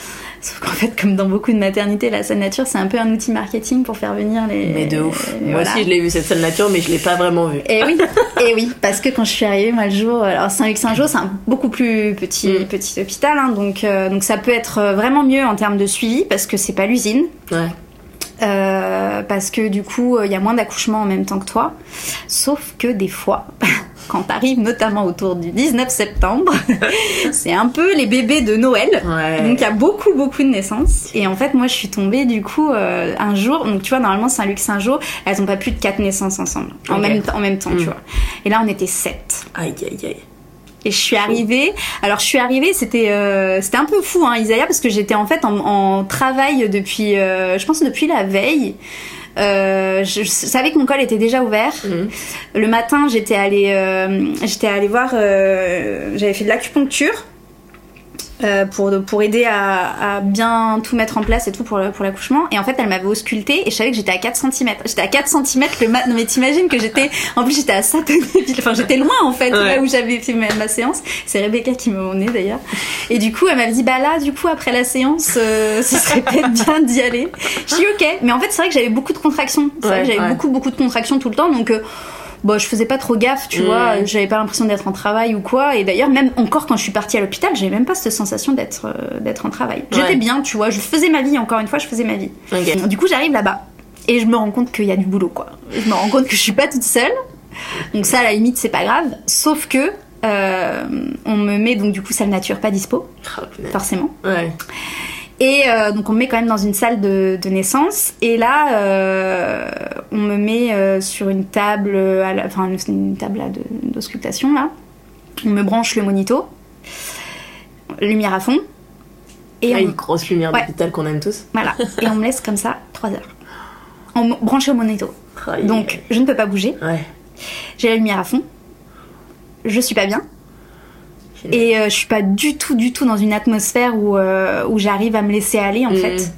Sauf qu'en fait, comme dans beaucoup de maternités, la salle nature, c'est un peu un outil marketing pour faire venir les. Mais de ouf. les- Moi voilà. aussi, je l'ai vu cette salle nature, mais je l'ai pas vraiment vue. Et oui, *laughs* et oui, parce que quand je suis arrivée, moi, le jour, alors Saint-Luc-Saint-Jean, c'est un beaucoup plus petit, Mm. petit hôpital, hein, donc, euh, donc ça peut être euh, vraiment mieux en termes de suivi, parce que c'est pas l'usine, Ouais. euh, parce que du coup, euh, il y a moins d'accouchements en même temps que toi. Sauf que des fois, *laughs* quand t'arrives notamment autour du 19 septembre, *laughs* c'est un peu les bébés de Noël. Ouais. Donc il y a beaucoup beaucoup de naissances. Et en fait moi je suis tombée du coup euh, un jour. Donc tu vois normalement Saint-Luc Saint-Jean elles ont pas plus de 4 naissances ensemble. En même temps en même temps tu Mm. vois. Et là on était 7 Aïe, aïe, aïe. et je suis arrivée. Alors je suis arrivée c'était euh, c'était un peu fou hein Isaiah parce que j'étais en fait en, en travail depuis euh, je pense depuis la veille euh, je, je savais que mon col était déjà ouvert. Mhm. Le matin, j'étais allée, euh, j'étais allée voir, euh, j'avais fait de l'acupuncture euh, pour, pour aider à, à bien tout mettre en place et tout pour, pour l'accouchement. Et en fait, elle m'avait ausculté et je savais que j'étais à 4 cm. J'étais à 4 cm le mat. Non, mais t'imagines que j'étais, en plus, j'étais à Satoneville. Enfin, j'étais loin en fait, Ouais. là où j'avais fait ma, ma séance. C'est Rebecca qui m'a emmenée d'ailleurs. Et du coup, elle m'avait dit, bah là, du coup, après la séance, euh, ce serait peut-être bien d'y aller. Je dis, ok. Mais en fait, c'est vrai que j'avais beaucoup de contractions. C'est vrai que j'avais ouais. beaucoup, beaucoup de contractions tout le temps. Donc, euh, Bon, je faisais pas trop gaffe, tu Mm. vois, j'avais pas l'impression d'être en travail ou quoi. Et d'ailleurs, même encore quand je suis partie à l'hôpital, j'avais même pas cette sensation d'être euh, d'être en travail. J'étais Ouais. bien, tu vois, je faisais ma vie, encore une fois, je faisais ma vie. Du coup, j'arrive là-bas et je me rends compte qu'il y a du boulot, quoi. Je me rends compte que je suis pas toute seule. Donc ça, à la limite, c'est pas grave. Sauf que euh, on me met donc du coup salle nature pas dispo, punaise. forcément. Ouais. Et euh, donc on me met quand même dans une salle de, de naissance. Et là, euh, on me met euh, sur une table, à la- enfin une, table d'auscultation là. On me branche le monito, lumière à fond. Et Ah, on, une grosse lumière Ouais. d'hôpital qu'on aime tous. voilà. *laughs* Et on me laisse comme ça 3 heures. On me branche le monito. Donc je ne peux pas bouger. Ouais. J'ai la lumière à fond. Je suis pas bien. Et euh, je suis pas du tout, du tout dans une atmosphère où, euh, où j'arrive à me laisser aller en Mhm. fait.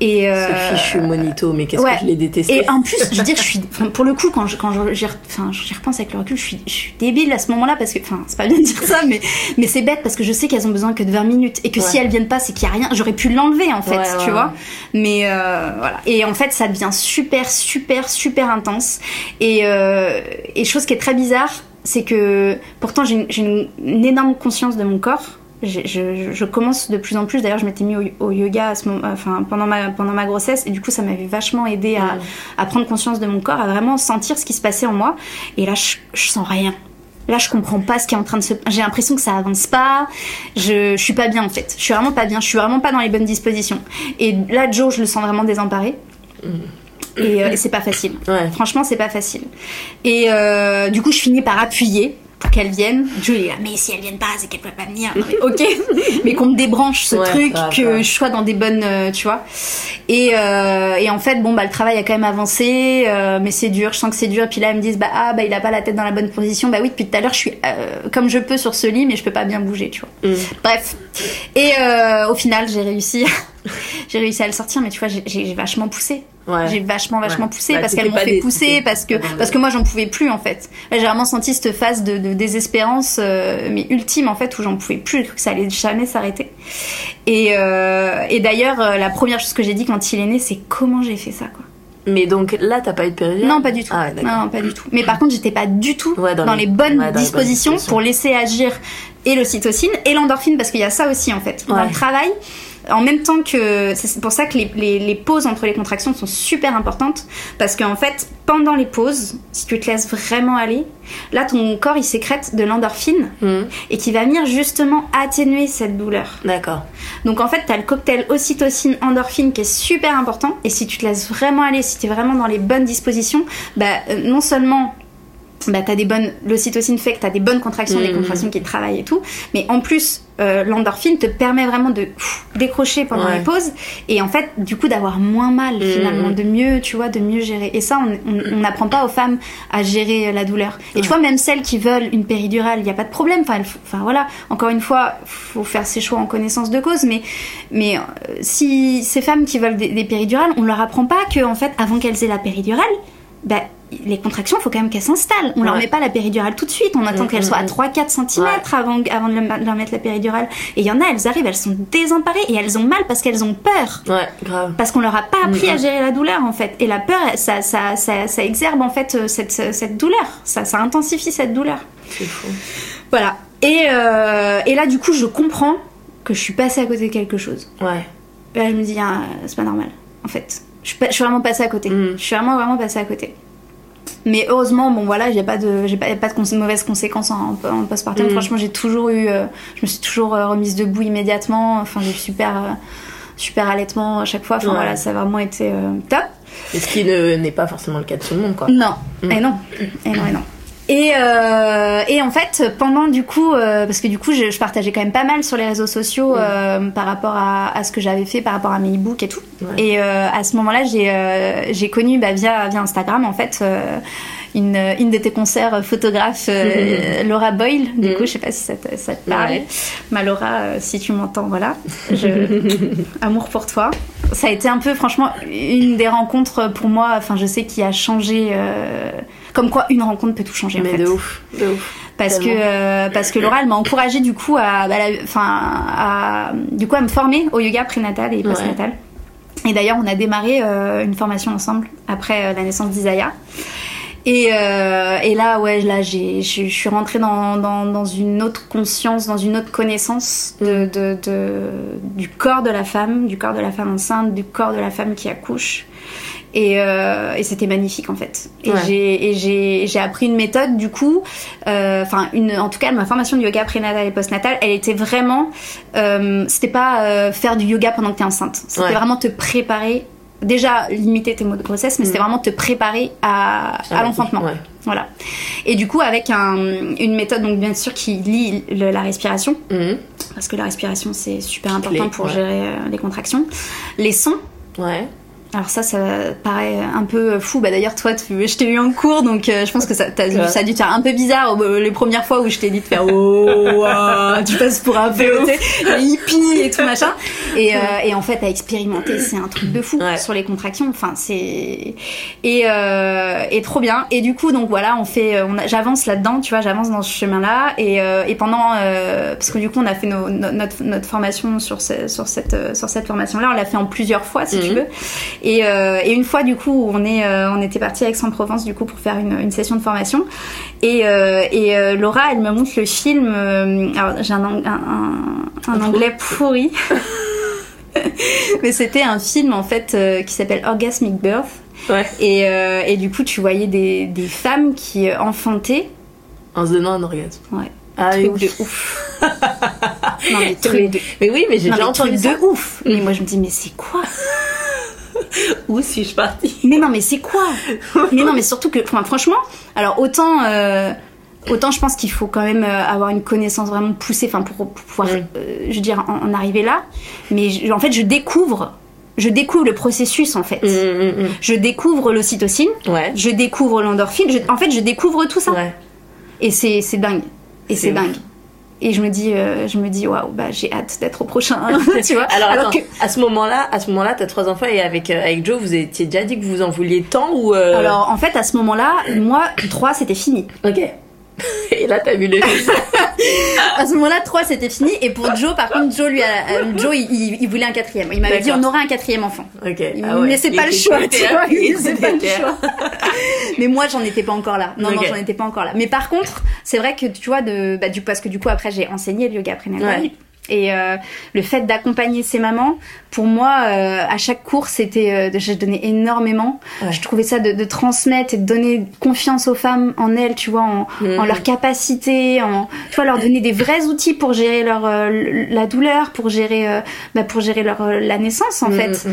Et euh, Ce fichu monito, mais qu'est-ce ouais. que je l'ai détesté. Et en plus, je veux dire, je *laughs* suis, pour le coup, quand je, quand je- j'y, repense avec le recul, je suis, je suis débile à ce moment-là parce que, enfin, c'est pas bien de dire ça, mais, mais c'est bête parce que je sais qu'elles ont besoin que de 20 minutes et que si elles viennent pas, c'est qu'il y a rien. J'aurais pu l'enlever en fait, Ouais, tu vois. Mais euh, voilà. Et en fait, ça devient super, super, super intense. Et, euh, et chose qui est très bizarre, c'est que pourtant j'ai une, énorme conscience de mon corps. Je, je commence de plus en plus. D'ailleurs, je m'étais mis au, au yoga à ce moment, enfin, pendant, ma, pendant ma grossesse, et du coup, ça m'avait vachement aidé à, à prendre conscience de mon corps, à vraiment sentir ce qui se passait en moi. Et là, je, je sens rien. Là, je comprends pas ce qui est en train de se. J'ai l'impression que ça avance pas. Je, je suis pas bien en fait. Je suis vraiment pas bien. Je suis vraiment pas dans les bonnes dispositions. Et là, Joe, je le sens vraiment désemparé. Et, euh, et c'est pas facile. Ouais. Franchement, c'est pas facile. Et euh, du coup, je finis par appuyer pour qu'elles viennent. Julie mais si elles viennent pas, c'est qu'elles peuvent pas venir. Non, mais ok, *laughs* mais qu'on me débranche ce Ouais, truc, grave, que je sois dans des bonnes, euh, tu vois. Et, euh, et en fait, bon, bah, le travail a quand même avancé, euh, mais c'est dur, je sens que c'est dur. Puis là, elles me disent, bah, ah, bah, il a pas la tête dans la bonne position. Bah oui, depuis tout à l'heure, je suis comme je peux sur ce lit, mais je peux pas bien bouger, tu vois. Mm. Bref. Et au final, j'ai réussi, *laughs* j'ai réussi à le sortir, mais tu vois, j'ai vachement poussé. Ouais. J'ai vachement, vachement Ouais. poussé Bah, parce qu'elles m'ont fait des- pousser, parce que, dans parce que moi, j'en pouvais plus, en fait. Là, j'ai vraiment senti cette phase de, de désespérance, euh, mais ultime, en fait, où j'en pouvais plus, que ça allait jamais s'arrêter. Et, euh, et d'ailleurs, euh, la première chose que j'ai dit quand il est né, c'est comment j'ai fait ça, quoi. Mais donc là, t'as pas eu de péridurale Non, pas du tout. Ah, non, pas du tout. Mais par contre, j'étais pas du tout Ouais, dans, dans les, les- bonnes ouais, dans les bonnes dispositions pour laisser agir et l'ocytocine et l'endorphine, parce qu'il y a ça aussi en fait. Dans Ouais. le travail, en même temps que. C'est pour ça que les, les, les pauses entre les contractions sont super importantes, parce qu'en fait, pendant les pauses, si tu te laisses vraiment aller, là, ton corps il sécrète de l'endorphine Mhm. et qui va venir justement atténuer cette douleur. D'accord. Donc en fait, t'as le cocktail ocytocine endorphine qui est super important. Et si tu te laisses vraiment aller, si t'es vraiment dans les bonnes dispositions, bah euh, non seulement bah, t'as des bonnes, l'ocytocine fait que t'as des bonnes contractions, des Mhm. contractions qui travaillent et tout, mais en plus euh, l'endorphine te permet vraiment de pff, décrocher pendant Ouais. les pauses et en fait du coup d'avoir moins mal finalement, Mhm. de mieux, tu vois, de mieux gérer. Et ça, on- n'apprend pas aux femmes à gérer euh, la douleur. Et tu vois, même celles qui veulent une péridurale, il n'y a pas de problème. Enfin, enfin voilà, encore une fois, faut faire ses choix en connaissance de cause. Mais, mais euh, si ces femmes qui veulent des, des péridurales, on leur apprend pas que en fait, avant qu'elles aient la péridurale, bah, les contractions, faut quand même qu'elles s'installent. On leur Ouais. met pas la péridurale tout de suite. On attend Mm, qu'elles mm, soient à mm. 3-4 cm avant, avant de leur- leur mettre la péridurale. Et il y en a, elles arrivent, elles sont désemparées et elles ont mal parce qu'elles ont peur. Ouais, grave. Parce qu'on leur a pas appris à gérer la douleur en fait. Et la peur, ça, ça, ça, en fait euh, cette, cette douleur. Ça, ça intensifie cette douleur. C'est fou. Voilà. Et, euh, et là, du coup, je comprends que je suis passée à côté de quelque chose. Ouais. Et là, je me dis, ah, c'est pas normal, en fait. Je suis, pas- je suis vraiment passée à côté. Je suis vraiment, vraiment passée à côté. Mais heureusement, bon voilà, j'ai pas de, j'ai pas, pas de cons- mauvaises conséquences en, en postpartum. Mhm. Franchement, j'ai toujours eu, euh, je me suis toujours euh, remise debout immédiatement. Enfin, j'ai eu super, euh, super allaitement à chaque fois. Enfin Ouais. voilà, ça a vraiment été euh, top. Et ce qui ne- n'est pas forcément le cas de tout le monde, quoi. Non, Mm. et non, et non, et non. Et, euh, et en fait, pendant du coup, euh, parce que du coup, je, je partageais quand même pas mal sur les réseaux sociaux euh, par rapport à, à ce que j'avais fait, par rapport à mes e-books et tout. Ouais. Et à ce moment-là, j'ai connu bah, via, via Instagram, en fait, une, une de tes concerts photographes, euh, *laughs* Laura Boyle. Du Mhm. coup, je sais pas si ça te, ça te parle. Ouais. Ma Laura, si tu m'entends, voilà. Je... *laughs* Amour pour toi. Ça a été un peu, franchement, une des rencontres pour moi, enfin, je sais, qui a changé. Comme quoi, une rencontre peut tout changer, en Mais fait. de ouf. De ouf. Parce que, euh, parce que Laura, elle m'a encouragée, du coup, à, bah, enfin, à, du coup, à me former au yoga prénatal et postnatal. Et d'ailleurs, on a démarré euh, une formation ensemble après euh, la naissance d'Isaiah. Et, euh, et là, ouais, là, je je suis rentrée dans, dans, dans une autre conscience, dans une autre connaissance de, de, de- du corps de la femme, du corps de la femme enceinte, du corps de la femme qui accouche. Et, euh, et c'était magnifique en fait. Et Ouais. j'ai appris une méthode du coup, euh, enfin en tout cas ma formation de yoga prénatal et postnatal, elle était vraiment, euh, c'était pas euh, faire du yoga pendant que t'es enceinte, c'était Ouais. vraiment te préparer. Déjà limiter tes maux de grossesse, mais c'était vraiment te préparer à, à l'enfantement. Ouais. Voilà. Et du coup, avec un, une méthode, donc bien sûr, qui lie le- la respiration, Mhm. parce que la respiration c'est super important pour gérer les contractions. Les sons, Ouais. Alors ça, ça paraît un peu fou. Bah d'ailleurs, toi, tu- je t'ai eu en cours, donc euh, je pense que ça, ça a dû te faire un peu bizarre euh, les premières fois où je t'ai dit de faire oh, *laughs* tu passes pour un peu hippie et tout machin. Et, euh, et en fait, à expérimenter, c'est un truc de fou Ouais. sur les contractions. Enfin, c'est et, euh, et trop bien. Et du coup, donc voilà, on fait, j'avance là-dedans, tu vois, j'avance dans ce chemin-là. Et, euh, et pendant, euh, parce que du coup, on a fait nos- no- notre, notre formation sur, ce- sur cette, sur cette formation-là, on l'a fait en plusieurs fois, si tu Mhm. veux. Et, euh, et une fois, du coup, on, est, euh, on était parti à Aix-en-Provence, du coup, pour faire une, une session de formation. Et, euh, et Laura, elle me montre le film. alors, j'ai un, ang- un, un- un Un anglais pourri. *laughs* Mais c'était un film, en fait, euh, qui s'appelle Orgasmic Birth. Ouais. Et, euh, et du coup, tu voyais des, des femmes qui euh, enfantaient. En se donnant un orgasme. Ouais. Ah oui. *laughs* Truc de ouf. non, mais Mais, truc de, mais oui, mais j'ai déjà mais truc entendu ça. de ouf. Mais moi, je me dis, mais c'est quoi? *laughs* Où suis-je partie Mais non, mais c'est quoi *laughs* Mais non, mais surtout que, enfin, franchement, alors autant, euh, Autant je pense qu'il faut quand même euh, avoir une connaissance vraiment poussée, enfin pour, pour pouvoir, euh, je veux dire, en, en arriver là. Mais je- en fait, je découvre, je découvre le processus en fait. Mm, Je découvre l'ocytocine. Ouais. je découvre l'endorphine. en fait, je découvre tout ça. Ouais. Et c'est c'est dingue. Et C'est dingue. Et je me dis, euh, je me dis, waouh, bah j'ai hâte d'être au prochain. *laughs* tu vois. Alors, attends, que à ce moment-là, à ce moment-là, t'as trois enfants et avec euh, avec Joe, vous étiez déjà dit que vous en vouliez tant ou euh, Alors en fait à ce moment-là, moi 3 c'était fini. Ok. *laughs* Et là, t'as vu le fils. *laughs* À ce moment-là 3 c'était fini et pour Joe par contre Joe lui a, euh, Joe il, il- il voulait un quatrième. Il m'avait dit on aura un quatrième enfant. Ok. Il Ah me *laughs* laissait pas le choix, déter. tu vois, il pas le choix. Mais moi j'en étais pas encore là. Non non j'en étais pas encore là. Mais par contre c'est vrai que tu vois de bah, du parce que du coup après j'ai enseigné le yoga prénatal. Ouais. Et euh, le fait d'accompagner ces mamans, pour moi, euh, à chaque cours, c'était, euh, de- je donnais énormément. Ouais. Je trouvais ça de, de transmettre et de donner confiance aux femmes en elles, tu vois, en, Mhm. en leur capacité, en, tu vois, leur donner des vrais outils pour gérer leur euh, la douleur, pour gérer, bah, pour gérer leur la naissance en Mm, fait.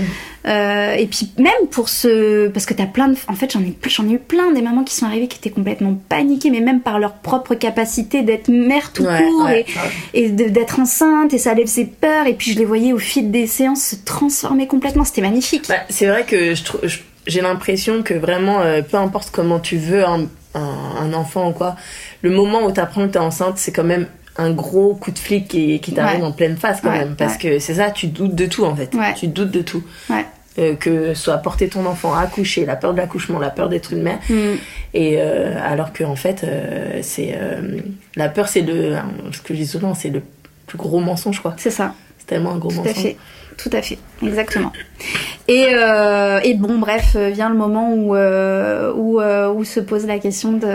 Euh, et puis même pour ce, parce que t'as plein de, en fait, j'en ai, j'en ai eu plein des mamans qui sont arrivées qui étaient complètement paniquées, mais même par leur propre capacité d'être mère tout Ouais, court ouais, et, et d'être enceinte et ça lève ses peurs et puis je les voyais au fil des séances se transformer complètement c'était magnifique Bah, c'est vrai que j'ai l'impression que vraiment, euh, peu importe comment tu veux un, un, un enfant ou quoi, le moment où t'apprends que t'es enceinte, c'est quand même un gros coup de flic qui, qui t'arrive Ouais. en pleine face quand Ouais, même. Parce ouais. que c'est ça, tu doutes de tout en fait. Tu doutes de tout. Euh, que soit porter ton enfant, accoucher, la peur de l'accouchement, la peur d'être une mère. Mm. Et euh, alors que en fait, euh, c'est la peur, c'est le ce que je dis souvent, c'est le plus gros mensonge quoi. c'est ça C'est tellement un gros tout à mensonge. fait tout à fait exactement et, euh, et bon bref euh, vient le moment où euh, où, euh, où se pose la question de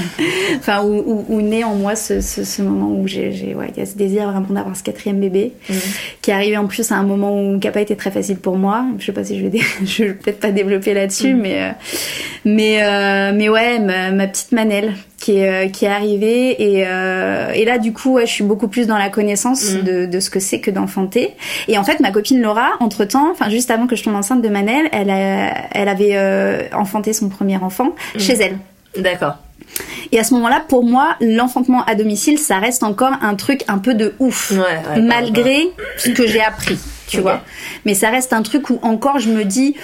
*laughs* enfin où, où, où naît en moi ce, ce, ce moment où j'ai j'ai- ouais il y a ce désir vraiment d'avoir ce quatrième bébé Mhm. qui est arrivé en plus à un moment où, qui a pas été très facile pour moi. Je sais pas si je vais, dé- *laughs* je vais peut-être pas développer là-dessus, Mm. mais mais mais ouais, ma, ma petite Manelle qui est euh, qui est arrivée et euh, et là du coup ouais, je suis beaucoup plus dans la connaissance Mm. de, de ce que c'est que d'enfanter. Et en fait ma copine Laura, entre temps, enfin juste avant que je tombe enceinte de Manelle, elle a, elle avait euh, enfanté son premier enfant Mm. chez elle. D'accord. Et à ce moment-là, pour moi, l'enfantement à domicile, ça reste encore un truc un peu de ouf Ouais, ouais, malgré ce que j'ai appris, tu vois. Mais ça reste un truc où encore je me dis,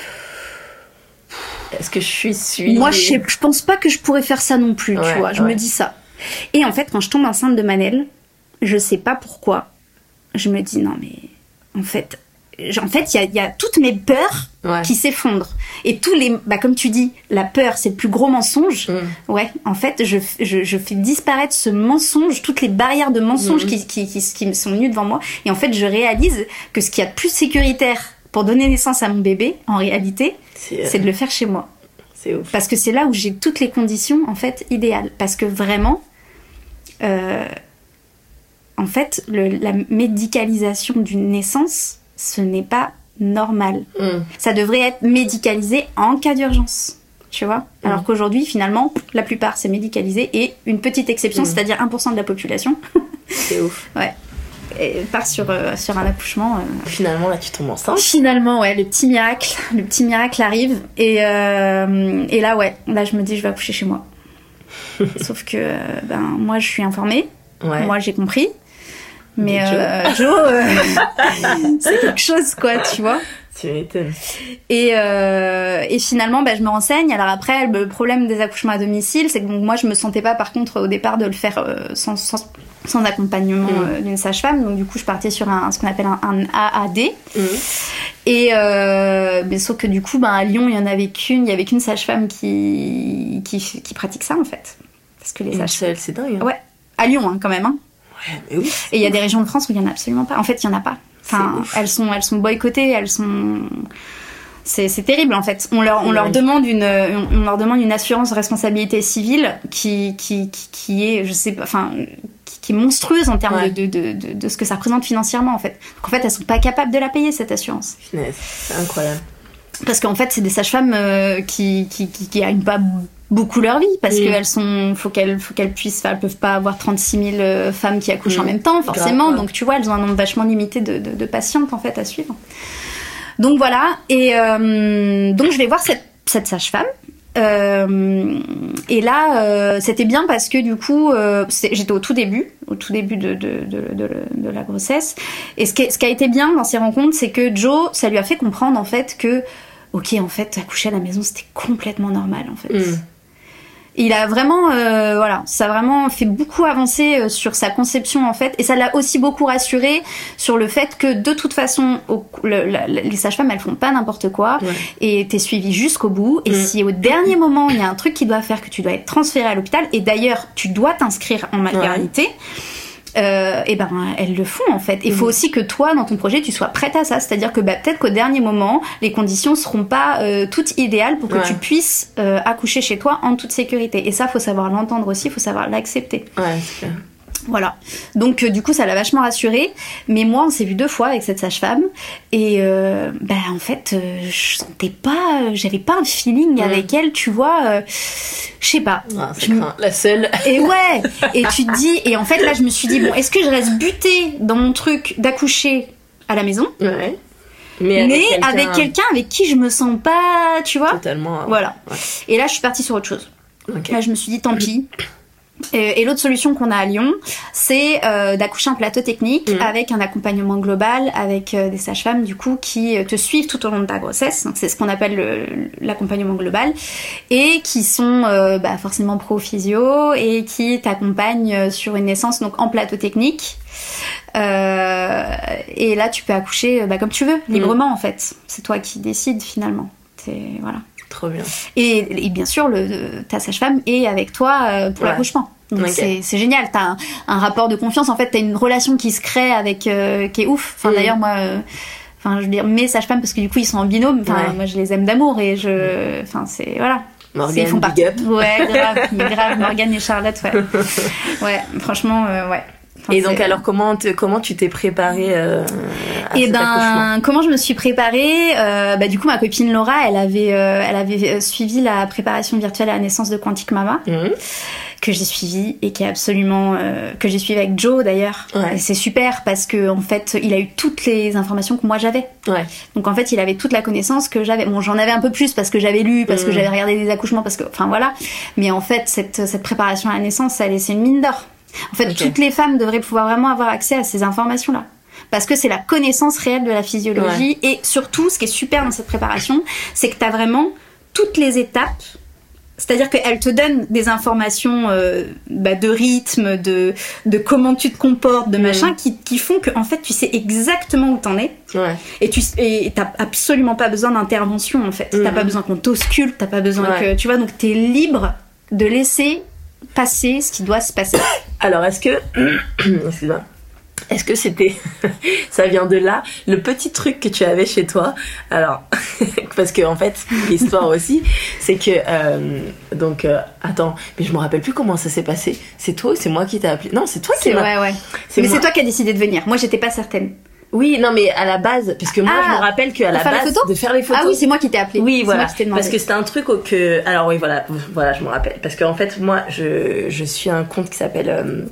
Est-ce que je suis suivie moi je, sais, je pense pas que je pourrais faire ça non plus, tu vois. Je ouais. me dis ça. Et en fait, quand je tombe enceinte de Manel, je sais pas pourquoi, je me dis non mais en fait, en fait il y y a toutes mes peurs Ouais. qui s'effondrent et tous les, bah comme tu dis, la peur c'est le plus gros mensonge. Mm. Ouais, en fait, je, je, je fais disparaître ce mensonge, toutes les barrières de mensonges Mhm. qui, qui, qui, qui me sont venues devant moi. Et en fait, je réalise que ce qu'il y a de plus sécuritaire pour donner naissance à mon bébé, en réalité, C'est de le faire chez moi. c'est ouf. Parce que c'est là où j'ai toutes les conditions, en fait, idéales. Parce que vraiment, euh, en fait, le- la médicalisation d'une naissance, ce n'est pas normal. Mm. Ça devrait être médicalisé en cas d'urgence. Tu vois Alors Mm. qu'aujourd'hui, finalement, la plupart, c'est médicalisé et une petite exception, Mm. c'est-à-dire 1% de la population, C'est ouf. *laughs* ouais, part sur, euh, sur un accouchement. euh, Finalement, là, tu tombes enceinte. Finalement, ouais, le petit miracle, le petit miracle arrive et, euh, et là, ouais, là, je me dis, je vais accoucher chez moi. *laughs* Sauf que, euh, ben, moi, je suis informée, Ouais. moi, j'ai compris, mais euh, Joe, euh, *laughs* c'est quelque chose, quoi, tu vois. Tu m'étonnes. Et, euh, et finalement, bah, je me renseigne. Alors après, le problème des accouchements à domicile, c'est que donc, moi, je me sentais pas, par contre, au départ, de le faire euh, sans, sans, sans accompagnement Mm. euh, d'une sage-femme. Donc du coup, je partais sur un, ce qu'on appelle un, un AAD. Mm. Et euh, mais sauf que du coup, ben, à Lyon, il y en avait qu'une, il y avait qu'une sage-femme qui, qui, qui pratique ça en fait. Parce que les sages c'est dingue. hein. Ouais, à Lyon hein, quand même. Hein. Ouais, mais oui. Et il y a des régions de France où il y en a absolument pas. En fait, il y en a pas. Enfin, elles sont, elles sont boycottées, elles sont. C'est terrible en fait. On leur, on demande une, on leur demande une assurance de responsabilité civile qui, qui, qui, qui est, je sais pas, enfin, qui, qui est monstrueuse en termes Ouais. de, de, de, de ce que ça représente financièrement en fait. Donc en fait, elles sont pas capables de la payer cette assurance. C'est incroyable. Parce qu'en fait, c'est des sages-femmes euh, qui, qui, qui, qui gagnent pas beaucoup leur vie parce Mm. qu'elles sont faut qu'elles faut qu'elles puissent elles peuvent pas avoir 36 000 euh, femmes qui accouchent Mm. en même temps forcément Grave, ouais. donc tu vois elles ont un nombre vachement limité de, de, de patientes en fait à suivre donc voilà et euh, donc je vais voir cette, sage-femme Euh, et là, euh, c'était bien parce que du coup, j'étais au tout début, au tout début de, la grossesse. Et ce qui, ce qui a été bien dans ces rencontres, c'est que Joe, ça lui a fait comprendre en fait que, ok, en fait, accoucher à la maison, c'était complètement normal en fait. Mm. Il a vraiment, euh, voilà, ça a vraiment fait beaucoup avancer euh, sur sa conception en fait, et ça l'a aussi beaucoup rassuré sur le fait que de toute façon, au- le- la- la- les sages-femmes elles font pas n'importe quoi, Ouais. et t'es suivi jusqu'au bout. Et Mm. si au dernier moment il y a un truc qui doit faire que tu dois être transféré à l'hôpital, et d'ailleurs tu dois t'inscrire en maternité. Euh, et ben elles le font en fait. Il faut aussi que toi dans ton projet tu sois prête à ça, c'est-à-dire que bah, peut-être qu'au dernier moment les conditions seront pas euh, toutes idéales pour que Ouais. tu puisses euh, accoucher chez toi en toute sécurité. Et ça faut savoir l'entendre aussi, faut savoir l'accepter. Ouais, c'est clair. Voilà. Donc euh, du coup ça l'a vachement rassurée. Mais moi on s'est vu deux fois avec cette sage-femme et euh, bah en fait euh, je sentais pas, euh, j'avais pas un feeling avec elle, tu vois. euh, je sais pas. Ah, Je me-. La seule. et ouais, et tu te dis, et en fait là je me suis dit, bon, est-ce que je reste butée dans mon truc d'accoucher à la maison, Ouais. mais, quelqu'un- avec quelqu'un avec qui je me sens pas, tu vois? Totalement. Voilà. Ouais. Et là je suis partie sur autre chose. Là je me suis dit, tant pis. Et, et l'autre solution qu'on a à Lyon, c'est euh, d'accoucher en plateau technique Mhm. avec un accompagnement global, avec euh, des sages-femmes du coup qui euh, te suivent tout au long de ta grossesse. Donc c'est ce qu'on appelle le- l'accompagnement global et qui sont euh, bah, forcément pro physio et qui t'accompagnent sur une naissance donc en plateau technique. Et là tu peux accoucher bah, comme tu veux, librement en fait. C'est toi qui décides finalement. C'est voilà. Trop bien. Et, et bien sûr, le, ta sage-femme est avec toi euh, pour Ouais. l'accouchement. Donc c'est génial. T'as un, un rapport de confiance. En fait, t'as une relation qui se crée avec euh, qui est ouf. Enfin Mm. d'ailleurs moi, euh, enfin je veux dire mes sages-femmes parce que du coup ils sont en binôme. Enfin Ouais. moi je les aime d'amour et je, enfin c'est voilà. Morgane, ils font big up. Ouais, grave, *laughs* grave. Morgane et Charlotte, ouais. *laughs* Ouais, franchement, euh, ouais. Enfin, Et donc alors comment te- comment tu t'es préparée euh, à Et cet accouchement? ben, comment je me suis préparée? Euh, Bah du coup, ma copine Laura, elle avait, euh, elle avait euh, suivi la préparation virtuelle à la naissance de Quantic Mama, Mhm. que j'ai suivi et qui est absolument, que j'ai suivi avec Joe d'ailleurs. Ouais. Et c'est super parce que en fait, il a eu toutes les informations que moi j'avais. Ouais. Donc en fait, il avait toute la connaissance que j'avais. Bon, j'en avais un peu plus parce que j'avais lu, parce que Mhm. j'avais regardé des accouchements, parce que, enfin voilà. Mais en fait, cette, cette préparation à la naissance, ça a laissé une mine d'or. En fait, toutes les femmes devraient pouvoir vraiment avoir accès à ces informations-là. Parce que c'est la connaissance réelle de la physiologie. Et surtout, ce qui est super dans cette préparation, c'est que tu as vraiment toutes les étapes. C'est-à-dire qu'elle te donne des informations euh, bah, de rythme, de, de comment tu te comportes, de Mhm. machin, qui, qui font que en fait tu sais exactement où t'en es. Ouais. Et tu et t'as absolument pas besoin d'intervention en fait. T'as Mhm. pas besoin qu'on t'ausculte, t'as pas besoin Ouais. que tu vois donc t'es libre de laisser passer ce qui doit se passer. *coughs* Alors, est-ce que. *coughs* Excuse-moi. Est-ce que c'était. *laughs* ça vient de là, le petit truc que tu avais chez toi? Alors, *laughs* parce que, en fait, l'histoire *laughs* aussi, c'est que. euh, donc, euh, attends, mais je me rappelle plus comment ça s'est passé. C'est toi ou c'est moi qui t'ai appelé? Non, c'est toi qui ouais ouais. Mais moi. c'est toi qui as décidé de venir. Moi j'étais pas certaine. Oui, non, mais à la base, parce que moi, Ah, je me rappelle qu'à de la base, de faire les photos. Ah oui c'est moi qui t'ai appelé. Oui, voilà. moi qui. Parce que c'était un truc que. Alors oui, voilà, voilà, je me rappelle. Parce qu'en fait, moi, je, je suis un compte qui s'appelle. euh,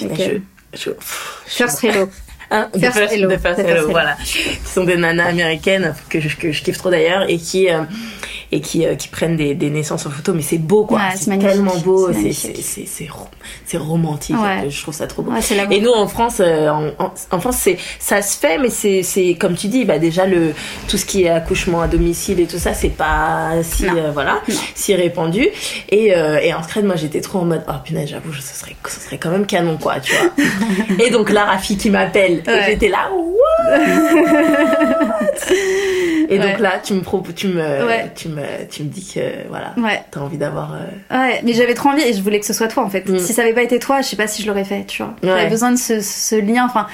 Lequel je, je, First Hello. *laughs* Hein, First First- Hello. The First Hello, Hello. voilà. Qui sont des nanas américaines que je, que je kiffe trop d'ailleurs et qui. euh, et qui, euh, qui prennent des, des naissances en photo, mais c'est beau quoi, Ouais, c'est tellement beau, c'est romantique, Ouais. je trouve ça trop beau. Et nous en France, euh, en, en- en France, c'est ça se fait, mais c'est c'est comme tu dis, bah déjà le tout ce qui est accouchement à domicile et tout ça, c'est pas si euh, voilà, Non. si répandu. Et euh, et en secret, moi j'étais trop en mode oh punaise, j'avoue, ce serait ce serait quand même canon quoi, tu vois. *laughs* et donc là, Rafi qui m'appelle, et Ouais. j'étais là, what? *laughs* Et donc là, tu me tu me tu me tu me dis que voilà, t'as envie d'avoir euh, Ouais, mais j'avais trop envie et je voulais que ce soit toi en fait. Mm. Si ça avait pas été toi, je sais pas si je l'aurais fait, tu vois. J'avais besoin de ce, ce lien, enfin.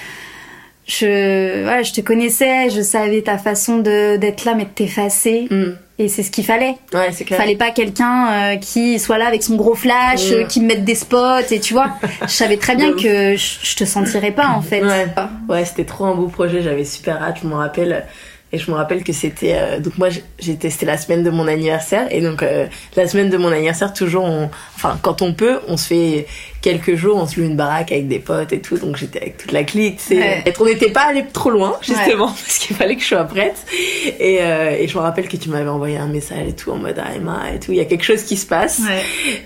Je, ouais, je te connaissais, je savais ta façon de d'être là mais de t'effacer hmm. et c'est ce qu'il fallait. ouais, c'est clair. Fallait pas quelqu'un euh, qui soit là avec son gros flash, Mm. euh, qui me mette des spots et tu vois. *laughs* je savais très bien que je, je te sentirais pas en fait. Ouais, ouais c'était trop un beau projet, j'avais super hâte, je me rappelle. Et je me rappelle que c'était euh, donc moi j'ai testé la semaine de mon anniversaire. Et donc euh, la semaine de mon anniversaire toujours on, enfin quand on peut on se fait quelques jours on se loue une baraque avec des potes et tout. Donc j'étais avec toute la clique Ouais. et on n'était pas allé trop loin justement *laughs* parce qu'il fallait que je sois prête. Et, euh, et je me rappelle que tu m'avais envoyé un message et tout en mode ah Emma et tout. Il y a quelque chose qui se passe. Ouais.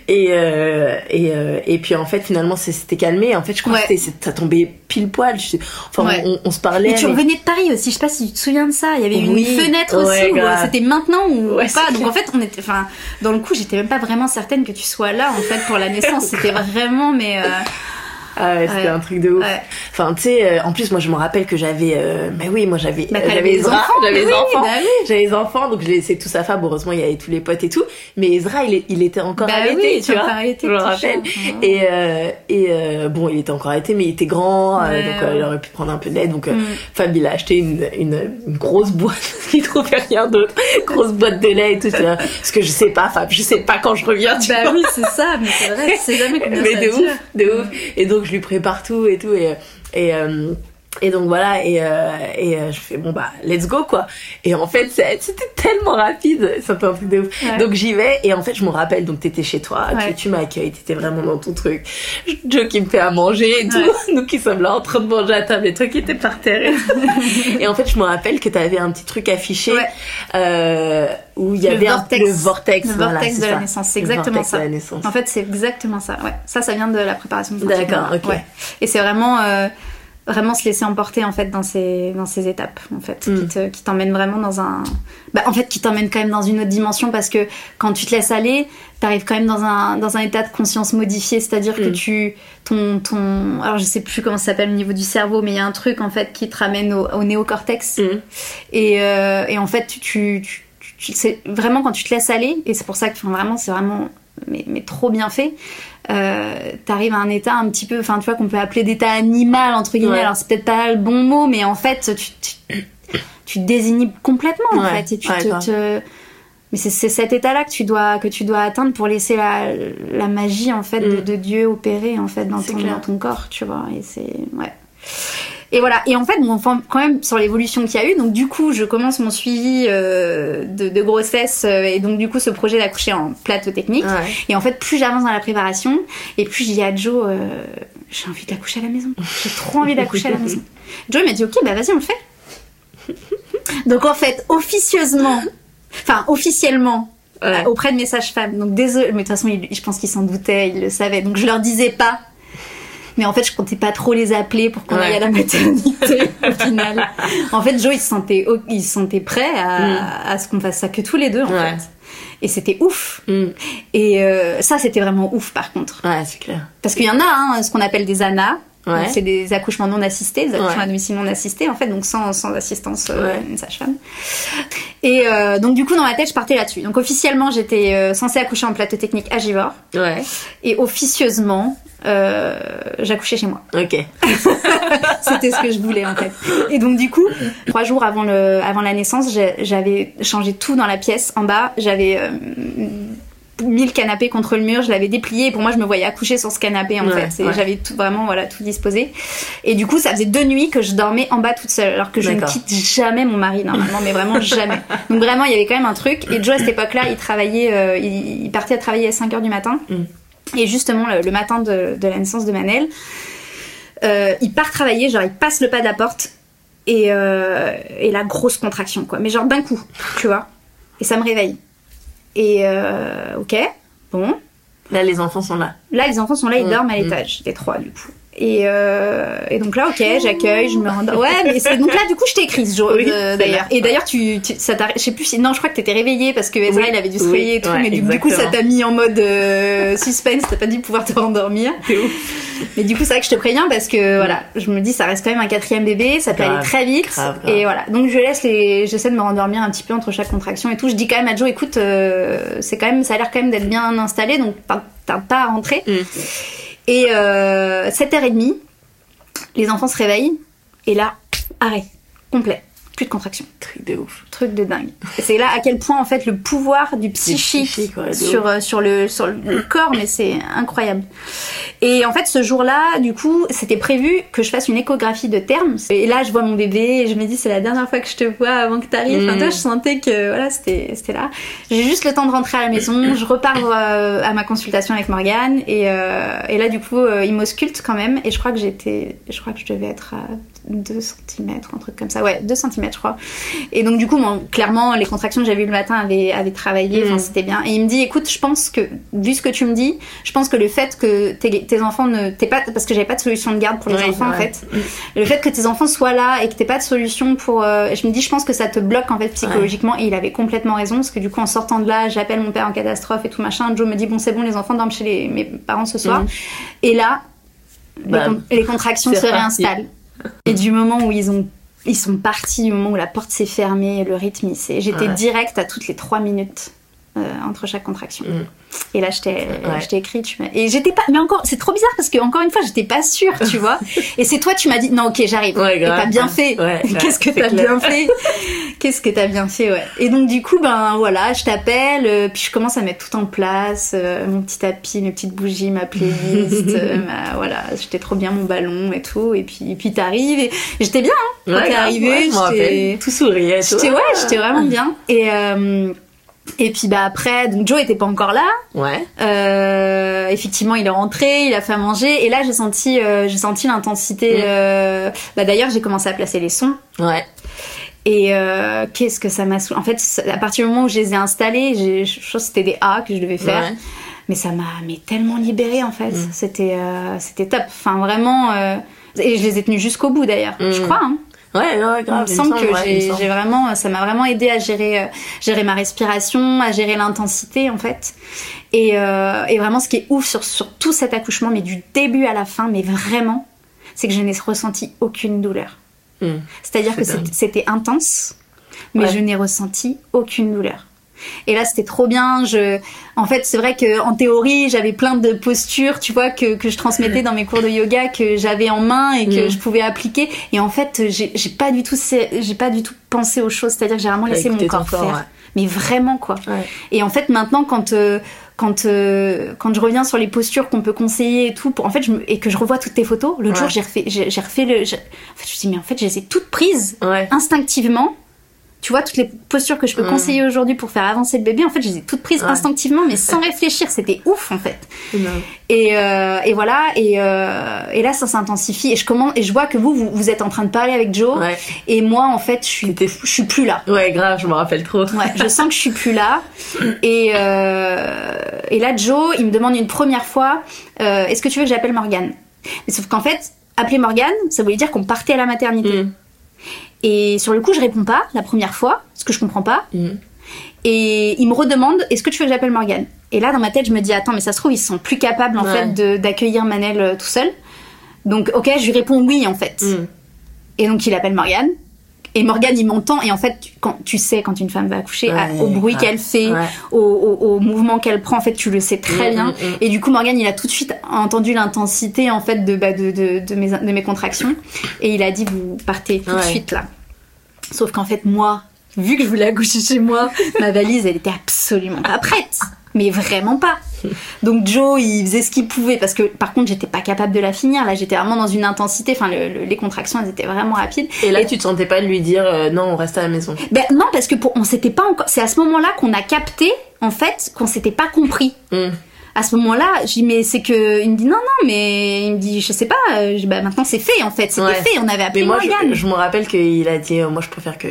et euh, et euh, et puis en fait finalement c'était calmé. En fait je crois que ça tombait pile poil. Enfin on, on se parlait Et tu mais- revenais de Paris aussi, je sais pas si tu te souviens de ça. Il y avait Oui. une fenêtre Ouais, aussi grave. c'était maintenant ou Ouais, pas. Donc clair. en fait, on était, enfin, dans le coup, j'étais même pas vraiment certaine que tu sois là en fait pour la naissance. *laughs* C'était vraiment, mais euh, Ah ouais, c'était Ouais. un truc de ouf. Ouais. Enfin, tu sais, euh, en plus, moi, je me rappelle que j'avais, euh, mais oui, moi, j'avais, Bah, euh, j'avais des Ezra, enfants, j'avais oui, enfants, bah oui. j'avais des enfants, donc je l'ai laissé tout sa femme. Heureusement, il y avait tous les potes et tout. Mais Ezra, il, était encore Bah arrêté, oui, tu vois. arrêté, je me rappelle. Et, euh, et euh, bon, il était encore arrêté, mais il était grand, euh, donc il aurait pu prendre un peu d'aide. Donc, Mm. Fab, il a acheté une, une, une grosse boîte, *laughs* il trouvait rien d'autre, grosse boîte de lait et tout. Parce que je sais pas, Fab, je sais pas quand je reviens, tu bah vois. oui, c'est ça. Mais c'est vrai, c'est jamais combien *laughs* mais ça de ouf, de ouf. Et donc je lui prépare tout et tout et euh, et donc voilà et euh, et euh, je fais bon bah let's go quoi. Et en fait c'était tellement rapide, c'était un truc de ouf. Ouais. Donc j'y vais et en fait je me rappelle donc t'étais chez toi, Ouais. tu, tu m'accueilles, t'étais vraiment dans ton truc. Joe qui me fait à manger et tout, Ouais. *laughs* nous qui sommes là en train de manger à table, les trucs qui étaient par terre. Et, tout. *laughs* Et en fait je me rappelle que t'avais un petit truc affiché euh, où il y avait un- le vortex, Le voilà, vortex de la naissance, c'est exactement ça. de la naissance. En fait, c'est exactement ça. Ouais, ça, ça vient de la préparation. D'accord, ok. Ouais. Et c'est vraiment, euh, vraiment se laisser emporter en fait dans ces, dans ces étapes en fait, Mm. qui te, qui t'emmènent vraiment dans un, bah en fait, qui t'emmènent quand même dans une autre dimension parce que quand tu te laisses aller, t'arrives quand même dans un, dans un état de conscience modifié, c'est-à-dire que Mm. tu, ton, ton, alors je sais plus comment ça s'appelle au niveau du cerveau, mais il y a un truc en fait qui te ramène au, au néocortex. Mm. Et, euh, et en fait, tu, tu, tu, tu- c'est vraiment quand tu te laisses aller, et c'est pour ça que enfin, vraiment, c'est vraiment mais, mais trop bien fait. Euh, T'arrives à un état un petit peu, enfin, tu vois, qu'on peut appeler d'état animal entre guillemets. Ouais. Alors c'est peut-être pas le bon mot, mais en fait, tu, tu, tu te désinhibes complètement en Ouais. fait, et tu Ouais, te, mais c'est cet état-là que tu dois que tu dois atteindre pour laisser la, la magie en fait de, Mm. de Dieu opérer en fait dans ton, dans ton corps, tu vois. Et c'est ouais. Et voilà. Et en fait, bon, enfin, quand même sur l'évolution qu'il y a eu, donc du coup, je commence mon suivi euh, de, de grossesse euh, et donc du coup, ce projet d'accoucher en plateau technique. Ouais. Et en fait, plus j'avance dans la préparation, et plus je dis à Joe, euh, j'ai envie d'accoucher à la maison. J'ai trop envie d'accoucher à la maison. *laughs* Joe m'a dit, ok, bah vas-y, on le fait. Donc en fait, officieusement, enfin officiellement, Ouais. auprès de mes sages-femmes. Donc désolé, mais de toute façon, je pense qu'ils s'en doutaient, ils le savaient. Donc je leur disais pas. Mais en fait, je comptais pas trop les appeler pour qu'on Ouais. aille à la maternité *laughs* au final. En fait, Joe, il se sentait, il se sentait prêt à, à ce qu'on fasse ça que tous les deux en Mm. Ouais. fait. Et c'était ouf. Mm. Et euh, ça, c'était vraiment ouf par contre. Ouais, c'est clair. Parce qu'il y en a, hein, ce qu'on appelle des ANA. Ouais. C'est des accouchements non assistés, des accouchements Ouais. à domicile non assistés, en fait, donc sans, sans assistance euh, d'une sage-femme. Et euh, donc, du coup, dans ma tête, je partais là-dessus. Donc, officiellement, j'étais euh, censée accoucher en plateau technique à Givor. Ouais. Et officieusement, euh, j'accouchais chez moi. Ok. *laughs* C'était ce que je voulais, en fait. Et donc, du coup, trois jours avant, le, avant la naissance, j'avais changé tout dans la pièce. En bas, j'avais euh, mis le canapé contre le mur, je l'avais déplié. Et pour moi, je me voyais accoucher sur ce canapé, en Ouais, fait. Ouais. J'avais tout, vraiment voilà, tout disposé. Et du coup, ça faisait deux nuits que je dormais en bas toute seule. Alors que je ne quitte jamais mon mari, normalement, mais vraiment jamais. *laughs* Donc, vraiment, il y avait quand même un truc. Et Joe, à cette époque-là, il travaillait, euh, il, il partait à travailler à 5 h du matin. Mm. Et justement, le, le matin de, de la naissance de Manel, euh, il part travailler, genre il passe le pas de la porte et, euh, et la grosse contraction, quoi. Mais genre d'un coup, tu vois. Et ça me réveille. Et euh, ok, bon. Là, les enfants sont là. Là, les enfants sont là, ils Mm, dorment à mm. l'étage, les trois du coup. Et, euh, et donc là, ok, j'accueille, je me rends. Ouais, mais c'est donc là, du coup, je t'ai écrit ce jour, Oui, euh, d'ailleurs. Et d'ailleurs, tu, tu, ça t'a, je sais plus si, non, je crois que t'étais réveillée parce que Ezra, Oui, il avait dû se oui, réveiller et tout, ouais, mais du, du coup, ça t'a mis en mode euh, suspense, t'as pas dû pouvoir te rendormir. *laughs* Ouf. Mais du coup, c'est vrai que je te préviens parce que voilà, je me dis, ça reste quand même un quatrième bébé, ça peut Grave, aller très vite. grave, grave. Et voilà, donc je laisse les, j'essaie de me rendormir un petit peu entre chaque contraction et tout. Je dis quand même à Joe, écoute, euh, c'est quand même, ça a l'air quand même d'être bien installé, donc t'as t'as pas à rentrer. Mm. Et euh, 7h30, les enfants se réveillent et là, arrêt, complet. Plus de contraction. Truc de ouf. Truc de dingue. C'est là à quel point en fait le pouvoir du psychique, psychique, ouais, de sur, euh, sur, le, sur le corps, mais c'est incroyable. Et en fait ce jour-là, du coup, c'était prévu que je fasse une échographie de terme. Et là je vois mon bébé et je me dis c'est la dernière fois que je te vois avant que t'arrives. Enfin, Mm. toi, je sentais que voilà, c'était c'était là. J'ai juste le temps de rentrer à la maison. Je repars euh, à ma consultation avec Morgane et, euh, et là du coup il m'ausculte quand même et je crois que j'étais, je crois que je devais être à 2 cm, un truc comme ça. Ouais, 2 cm je crois. Et donc du coup, bon, clairement, les contractions que j'avais eues le matin avaient, avaient travaillé, Mm. c'était bien. Et il me dit, écoute, je pense que, vu ce que tu me dis, je pense que le fait que tes, tes enfants ne... T'es pas, parce que j'avais pas de solution de garde pour les enfants en fait. Le fait que tes enfants soient là et que t'aies pas de solution pour... euh, je me dis, je pense que ça te bloque en fait psychologiquement. Et il avait complètement raison, parce que du coup, en sortant de là, j'appelle mon père en catastrophe et tout machin. Joe me dit, bon c'est bon, les enfants dorment chez les, mes parents ce soir. Mm. Et là, les, con- les contractions se réinstallent. Et du moment où ils ont ils sont partis, du moment où la porte s'est fermée, le rythme, il s'est- j'étais Ouais. direct à toutes les trois minutes euh, entre chaque contraction. Mm. Et là, je t'ai Ouais. je t'ai écrit, tu et j'étais pas, mais encore, c'est trop bizarre parce que encore une fois, j'étais pas sûre, tu vois. *laughs* Et c'est toi, tu m'as dit, non, ok, j'arrive. Ouais, et t'as bien fait. Ouais, Qu'est-ce que t'as bien fait? Qu'est-ce que t'as bien fait, ouais. Et donc du coup, ben voilà, je t'appelle, euh, puis je commence à mettre tout en place, euh, mon petit tapis, mes petites bougies, ma playlist, *laughs* euh, ma- voilà, j'étais trop bien mon ballon et tout, et puis, et puis t'arrives et j'étais bien, hein, quand t'es grave, arrivé, ouais, je m'en j'étais-. Tout souriait. J'étais ouais, j'étais vraiment bien. Et euh, et puis bah après, donc Joe était pas encore là. Ouais. Euh, effectivement, il est rentré, il a fait à manger. Et là, j'ai senti, euh, j'ai senti l'intensité. Mm. euh, Bah d'ailleurs, j'ai commencé à placer les sons. Ouais. Et euh, qu'est-ce que ça m'a En fait, à partir du moment où je les ai installés, j'ai- je pense que c'était des A que je devais faire. Ouais. Mais ça m'a mais tellement libérée en fait. Mm. C'était euh, c'était top. Enfin vraiment. euh, Et je les ai tenus jusqu'au bout d'ailleurs. Je Mm. crois. Hein. Ouais, ouais, Il grave. me il semble semble, que ouais, j'ai vraiment, ça m'a vraiment aidé à gérer, euh, gérer ma respiration, à gérer l'intensité en fait. Et, euh, et vraiment, ce qui est ouf sur, sur tout cet accouchement, mais du début à la fin, mais vraiment, c'est que je n'ai ressenti aucune douleur. Mm. C'est-à-dire C'est que c'était- c'était intense, mais Ouais. je n'ai ressenti aucune douleur. Et là, c'était trop bien. Je, en fait, c'est vrai que en théorie, j'avais plein de postures, tu vois, que, que je transmettais dans mes cours de yoga, que j'avais en main et que Mm. je pouvais appliquer. Et en fait, j'ai pas du tout, j'ai pas du tout pensé aux choses. C'est-à-dire que j'ai vraiment laissé mon corps corps, faire. ouais. Mais vraiment, quoi. Ouais. Et en fait, maintenant, quand euh, quand euh, quand je reviens sur les postures qu'on peut conseiller et tout, pour, en fait, je me- et que je revois toutes tes photos, l'autre Ouais. jour, j'ai refait, j'ai refait le. En fait, je me dis mais en fait, je les ai toutes prises Ouais. instinctivement. Tu vois, toutes les postures que je peux Mm. conseiller aujourd'hui pour faire avancer le bébé, en fait, je les ai toutes prises Ouais. instinctivement, mais sans réfléchir. C'était ouf, en fait. Et, euh, et voilà, et, euh, et là, ça s'intensifie. Et je commence, et je vois que vous, vous, vous êtes en train de parler avec Joe, Ouais. et moi, en fait, je suis, je suis plus là. Ouais, grave, je me rappelle trop. Ouais, je sens que je suis plus là. *laughs* Et, euh, et là, Joe, il me demande une première fois Est-ce que tu veux que j'appelle Morgane? Mais Sauf qu'en fait, appeler Morgane, ça voulait dire qu'on partait à la maternité. Mm. Et sur le coup, je réponds pas la première fois, parce que je comprends pas. Mm. Et il me redemande Est-ce que tu veux que j'appelle Morgane? Et là, dans ma tête, je me dis Attends, mais ça se trouve, ils sont plus capables en Ouais. fait d'accueillir Manel euh, tout seul. Donc, ok, je lui réponds oui en fait. Mm. Et donc il appelle Morgane. Et Morgane, il m'entend. Et en fait, tu- quand tu sais quand une femme va accoucher, à- au bruit ouais, qu'elle fait, ouais. au, au, au mouvement qu'elle prend, en fait, tu le sais très Mm, bien. mm, mm. Et du coup, Morgane, il a tout de suite entendu l'intensité en fait de, bah, de, de, de mes, de mes contractions. Et il a dit vous partez tout de suite là. Sauf qu'en fait, moi, vu que je voulais accoucher chez moi, ma valise, elle était absolument pas prête. Mais vraiment pas. *laughs* Donc Joe, il faisait ce qu'il pouvait parce que par contre, j'étais pas capable de la finir. Là, j'étais vraiment dans une intensité. Enfin, le- le- les contractions, elles étaient vraiment rapides. Et là, tu te sentais pas de lui dire euh, non, on reste à la maison. Ben non, parce que pour, on s'était pas encore. C'est à ce moment-là qu'on a capté, en fait, qu'on s'était pas compris. Mm. À ce moment-là, je dis mais c'est que il me dit non non mais il me dit je sais pas. euh, Je dis, bah maintenant c'est fait en fait, c'était Ouais. fait. On avait Mais appelé moi, Morgane. je, je me rappelle qu'il a dit euh, moi, je préfère que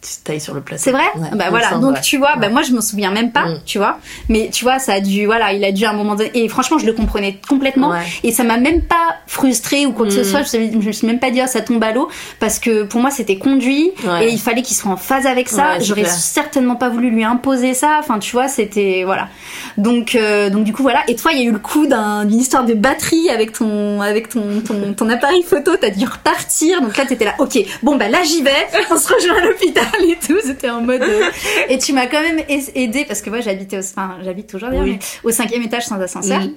tu t'ailles sur le plateau. C'est vrai Ouais, Bah voilà, donc ouais. tu vois, bah Ouais. moi je me souviens même pas, Mm. tu vois. Mais tu vois, ça a dû, voilà, il a dû à un moment donné. Et franchement, je le comprenais complètement. Et ça m'a même pas frustrée ou quoi que ce Mm. soit. Je, je me suis même pas dit, ah, ça tombe à l'eau. Parce que pour moi, c'était conduit. Et il fallait qu'il soit en phase avec ça. J'aurais certainement pas voulu lui imposer ça. Enfin, tu vois, c'était. Voilà. Donc, euh, donc du coup, voilà. Et toi, il y a eu le coup d'un- d'une histoire de batterie avec ton, avec ton, ton, ton appareil photo. T'as dû repartir. Donc là, t'étais là, ok, bon, bah là, j'y vais. On se rejoint à l'hôpital et tout. C'était en mode. euh, Et tu m'as quand même aidé parce que moi, j'habitais au, enfin, j'habite toujours Oui. mais au cinquième étage sans ascenseur. Mm.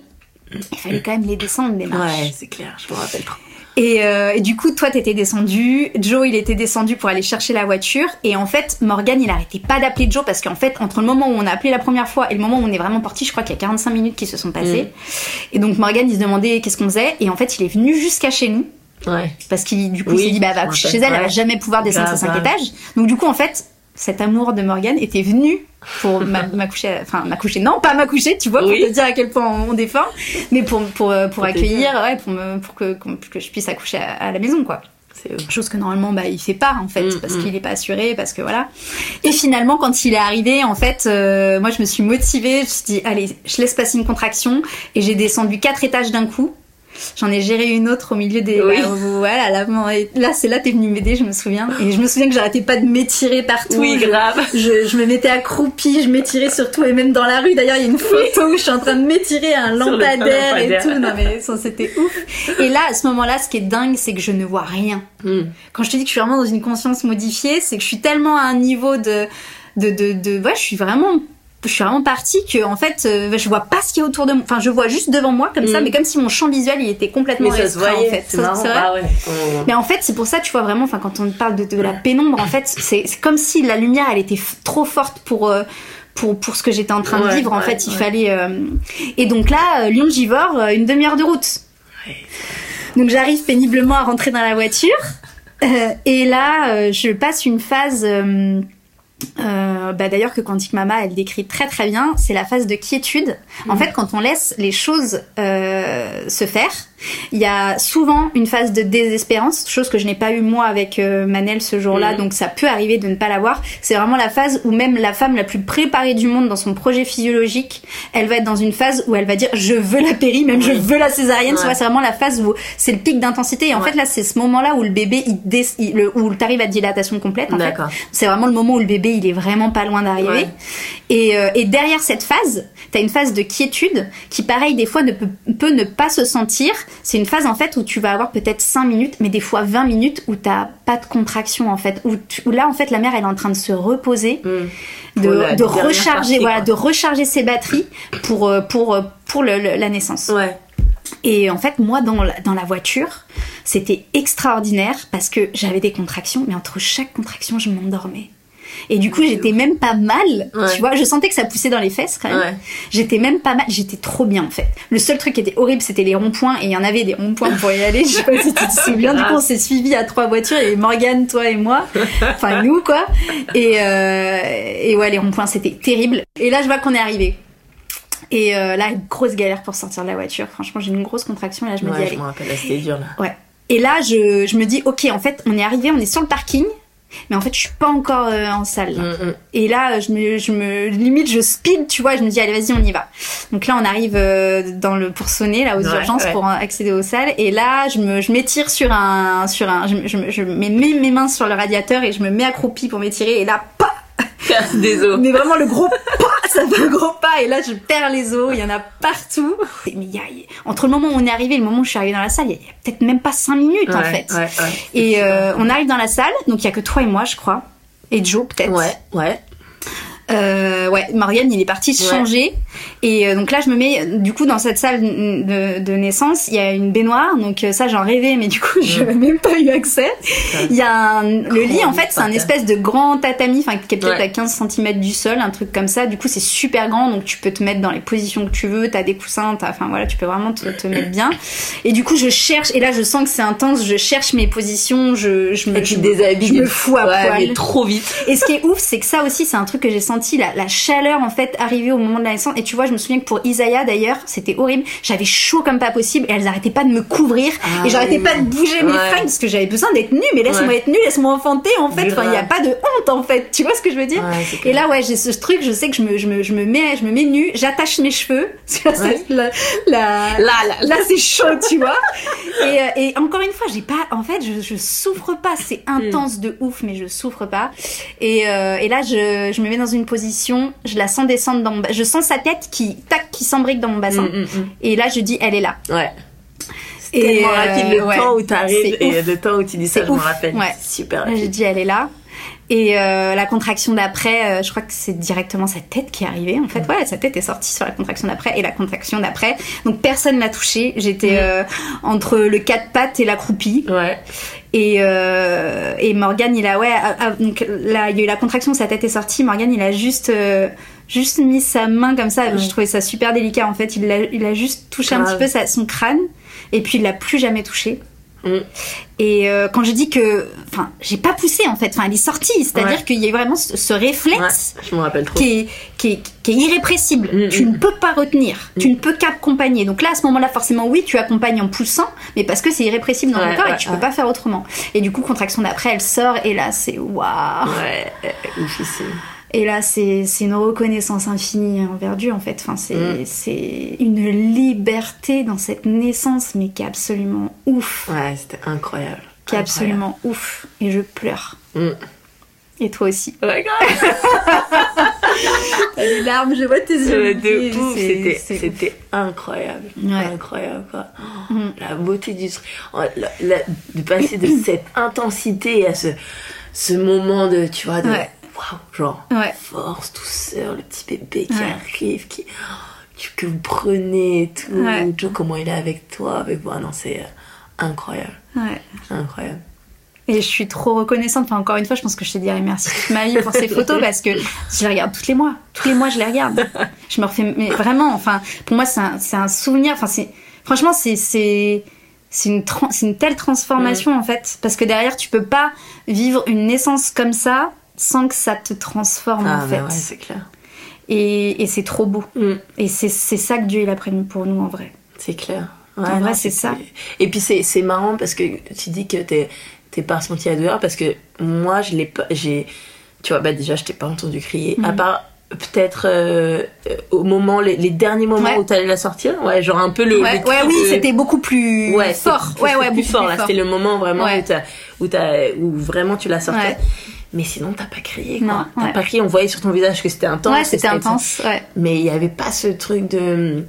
Il fallait quand même les descendre, les marches. Ouais, c'est clair, je me rappelle trop. Et, euh, et du coup, toi, t'étais descendu. Joe, il était descendu pour aller chercher la voiture. Et en fait, Morgan, il arrêtait pas d'appeler Joe parce qu'en fait, entre le moment où on a appelé la première fois et le moment où on est vraiment parti, je crois qu'il y a 45 minutes qui se sont passées. Et donc, Morgan, il se demandait qu'est-ce qu'on faisait. Et en fait, il est venu jusqu'à chez nous. Ouais. Parce qu'il, du coup, il Oui, s'est dit, bah, elle va coucher chez elle, elle va jamais pouvoir descendre ses cinq étages. Donc, du coup, en fait, cet amour de Morgan était venu pour m'a- *laughs* m'accoucher, enfin, m'accoucher, non, pas m'accoucher, tu vois, pour Oui. te dire à quel point on défend, mais pour, pour, euh, pour Pour accueillir, ouais, pour me, pour que, que je puisse accoucher à, à la maison, quoi. C'est. Chose que normalement, bah, il fait pas, en fait, Mm, parce mm. qu'il est pas assuré, parce que voilà. Et finalement, quand il est arrivé, en fait, euh, moi, je me suis motivée, je me suis dit, allez, je laisse passer une contraction, et j'ai descendu quatre étages d'un coup. J'en ai géré une autre au milieu des. Oui. bah, *laughs* voilà, là, et là c'est là t'es venu m'aider, je me souviens. Et je me souviens que j'arrêtais pas de m'étirer partout. Oui, Je- grave. Je, je me mettais accroupie, je m'étirais surtout et même dans la rue. D'ailleurs, il y a une photo où je suis en train de m'étirer à un lampadaire et tout. Non mais ça, c'était ouf. Et là, à ce moment-là, ce qui est dingue, c'est que je ne vois rien. Mm. Quand je te dis que je suis vraiment dans une conscience modifiée, c'est que je suis tellement à un niveau de de de, de ouais, je suis vraiment je suis vraiment partie que en fait euh, je vois pas ce qu'il y a autour de moi enfin je vois juste devant moi comme ça Mm. mais comme si mon champ visuel il était complètement Mais ça se restreint voyait. en fait C'est Ça, marrant. vrai Ah ouais. On- mais en fait, c'est pour ça, tu vois, vraiment, enfin, quand on parle de, de la pénombre, en fait, c'est comme si la lumière, elle était trop forte pour, euh, pour, pour ce que j'étais en train de Ouais, vivre. En fait, il fallait. euh, Et donc là, euh, Lyon-Givors, euh, une demi-heure de route. Donc j'arrive péniblement à rentrer dans la voiture. Euh, et là, euh, je passe une phase. Euh, bah d'ailleurs que Quantique Mama elle décrit très très bien, c'est la phase de quiétude. En fait, quand on laisse les choses euh, se faire, il y a souvent une phase de désespérance, chose que je n'ai pas eu moi avec euh, Manel ce jour-là, Mhm. donc ça peut arriver de ne pas l'avoir. C'est vraiment la phase où même la femme la plus préparée du monde dans son projet physiologique, elle va être dans une phase où elle va dire je veux la péri, même je veux la césarienne. Ouais. c'est vraiment la phase où c'est le pic d'intensité. Et en Ouais. fait là, c'est ce moment-là où le bébé, il, dé- il- le, où t'arrives à dilatation complète. En fait. D'accord. C'est vraiment le moment où le bébé il est vraiment pas loin d'arriver. Ouais. Et, euh, et derrière cette phase, t'as une phase de quiétude qui, pareil, des fois ne peut, peut ne pas se sentir. C'est une phase en fait où tu vas avoir peut-être 5 minutes, mais des fois 20 minutes où t'as pas de contraction en fait. Où, tu- où là en fait la mère elle est en train de se reposer, Mm. de, dernière recharger, voilà, de recharger ses batteries pour euh, pour euh, pour le- le- la naissance. Ouais. Et en fait, moi, dans la, dans la voiture, c'était extraordinaire parce que j'avais des contractions, mais entre chaque contraction, je m'endormais. Et du coup, j'étais même pas mal, Ouais. tu vois. Je sentais que ça poussait dans les fesses quand même. Ouais. J'étais même pas mal, j'étais trop bien en fait. Le seul truc qui était horrible, c'était les ronds-points, et il y en avait des ronds-points pour y aller. *laughs* Je sais pas si tu te souviens. Du coup, on s'est suivis à trois voitures, avait Morgane, toi et moi. Enfin, nous quoi. Et, euh, et ouais, les ronds-points, c'était terrible. Et là, je vois qu'on est arrivé. Et euh, là, une grosse galère pour sortir de la voiture. Franchement, j'ai une grosse contraction et là, je me dis, Ouais, allez. je me rappelle, là, c'était dur là. Ouais. Et là, je, je me dis, ok, en fait, on est arrivé, on est sur le parking. Mais en fait, je suis pas encore euh, en salle. là. Mm, mm. Et là, je me, je me, limite, je speed, tu vois, je me dis, allez, vas-y, on y va. Donc là, on arrive euh, dans le, pour sonner, là, aux Ouais, urgences, ouais. pour accéder aux salles. Et là, je me, je m'étire sur un, sur un, je, je, je mets mes, mes mains sur le radiateur et je me mets accroupie pour m'étirer. Et là, os. mais vraiment le gros pas, *laughs* ça fait un gros pas. Et là, je perds les os, il y en a partout. Mais y a, entre le moment où on est arrivé et le moment où je suis arrivée dans la salle, il y a, peut-être même pas cinq minutes, en fait. Ouais, ouais. Et euh, on arrive dans la salle, donc il y a que toi et moi, je crois. Et Joe, peut-être. Ouais, ouais. Euh, ouais, Morgane, il est parti Ouais. changer. Et euh, donc là, je me mets, du coup, dans cette salle de, de naissance, il y a une baignoire. Donc euh, ça, j'en rêvais, mais du coup, *laughs* je n'avais même pas eu accès. Il y a un, le lit, en fait, c'est un espèce de grand tatami, enfin, qui est peut-être Ouais. à 15 cm du sol, un truc comme ça. Du coup, c'est super grand, donc tu peux te mettre dans les positions que tu veux. T'as des coussins, enfin voilà, tu peux vraiment te, te mettre bien. Et du coup, je cherche, et là, je sens que c'est intense. Je cherche mes positions, je, je me, je, je me fous à ouais, poil. mais trop vite. Et ce qui est ouf, c'est que ça aussi, c'est un truc que j'ai senti, la, la chaleur en fait arriver au moment de la naissance. Et tu vois, je me souviens que pour Isaiah d'ailleurs, c'était horrible. J'avais chaud comme pas possible et elles arrêtaient pas de me couvrir Ah et j'arrêtais oui. pas de bouger mes Ouais. fringues parce que j'avais besoin d'être nue. Mais laisse-moi Ouais. être nue, laisse-moi enfanter en fait. Enfin, il y a pas de honte en fait. Tu vois ce que je veux dire Ouais, Et là, ouais, j'ai ce truc. Je sais que je me, je me, je me mets, je me mets nue, j'attache mes cheveux. Parce que là, c'est la, la, Là, là, Là, c'est chaud, tu vois. Et, euh, et encore une fois, j'ai pas. En fait, je, je souffre pas. C'est intense de ouf, mais je souffre pas. Et, euh, et là, je, je me mets dans une position. Je la sens descendre dans mon. Je sens sa tête qui tac, qui s'embrique dans mon bassin. Mm, mm, mm. Et là, je dis, elle est là. Ouais. C'est Et, tellement euh, rapide le ouais. temps où t'arrives et ouf. le temps où tu dis ça, je me rappelle. Ouais. Super rapide. dit, elle est là. Et euh, la contraction d'après, euh, je crois que c'est directement sa tête qui est arrivée. En fait, ouais, sa tête est sortie sur la contraction d'après et la contraction d'après. Donc personne m'a touchée. J'étais euh, entre le quatre pattes et la croupie. Ouais. Et, euh, et Morgan, il a ouais, donc là, il y a eu la contraction, sa tête est sortie. Morgan, il a juste euh, juste mis sa main comme ça. Je trouvais ça super délicat en fait. Il a, il a juste touché un petit peu sa- son crâne et puis il l'a plus jamais touché. Mm. Et euh, quand je dis que, enfin, j'ai pas poussé en fait. Enfin, elle est sortie. C'est-à-dire Ouais. qu'il y a vraiment ce, ce Ouais, réflexe. je rappelle trop. Qui est, qui, est, qui est irrépressible. Mm, tu mm. ne peux pas retenir. Tu ne peux qu'accompagner. Donc là, à ce moment-là, forcément, oui, tu accompagnes en poussant, mais parce que c'est irrépressible dans Ouais, ton corps et tu peux pas faire autrement. Et du coup, contraction d'après, elle sort et là, c'est waouh. Ouais, euh, oufissime. Et là, c'est une reconnaissance infinie envers Dieu, en fait. Enfin, c'est Mm. c'est une liberté dans cette naissance, mais qui est absolument ouf. Ouais, c'était incroyable. Qui est Incroyable. absolument ouf. Et je pleure. Mm. Et toi aussi. Ouais, grave. T'as des larmes, je vois tes de C'est- c'était, incroyable. Ouais. Incroyable, quoi. Oh, Mm. La beauté du truc. Oh, la- la- de passer de cette intensité à ce, ce moment de, tu vois, de. Ouais. Waouh, genre, Ouais. force, douceur, le petit bébé qui Ouais. arrive, qui. tu- que vous prenez et tout. Ouais. Joe, comment il est avec toi, avec moi. Non, c'est euh, incroyable. Ouais. Incroyable. Et je suis trop reconnaissante. Enfin, encore une fois, je pense que je te dirai merci toute ma vie pour ces *laughs* photos parce que je les regarde tous les mois. Tous les mois, je les regarde. Je me refais. Mais vraiment, enfin, pour moi, c'est un, un souvenir. Enfin, c'est. Franchement, c'est. c'est c'est une, tran- c'est une telle transformation en fait parce que derrière tu peux pas vivre une naissance comme ça sans que ça te transforme Ah, en mais fait ouais, c'est clair. et, et c'est trop beau Mm. et c'est ça que Dieu il a prévu pour nous en vrai C'est clair. En Ouais, vrai, c'est ça. Et puis c'est marrant parce que tu dis que t'es pas ressenti la douleur parce que moi je l'ai pas tu vois bah déjà je t'ai pas entendu crier à Mhm. part peut-être euh, au moment les, les derniers moments Ouais. où t'allais la sortir ouais genre un peu le, ouais, le ouais oui de- c'était beaucoup plus ouais fort c'était- ouais ouais plus beaucoup fort plus là fort. c'était le moment vraiment Ouais. où t'as où où vraiment tu la sortais Ouais. Mais sinon t'as pas crié quoi. Non, t'as ouais. pas crié on voyait sur ton visage que c'était intense ouais c'était intense ouais. Mais il y avait pas ce truc de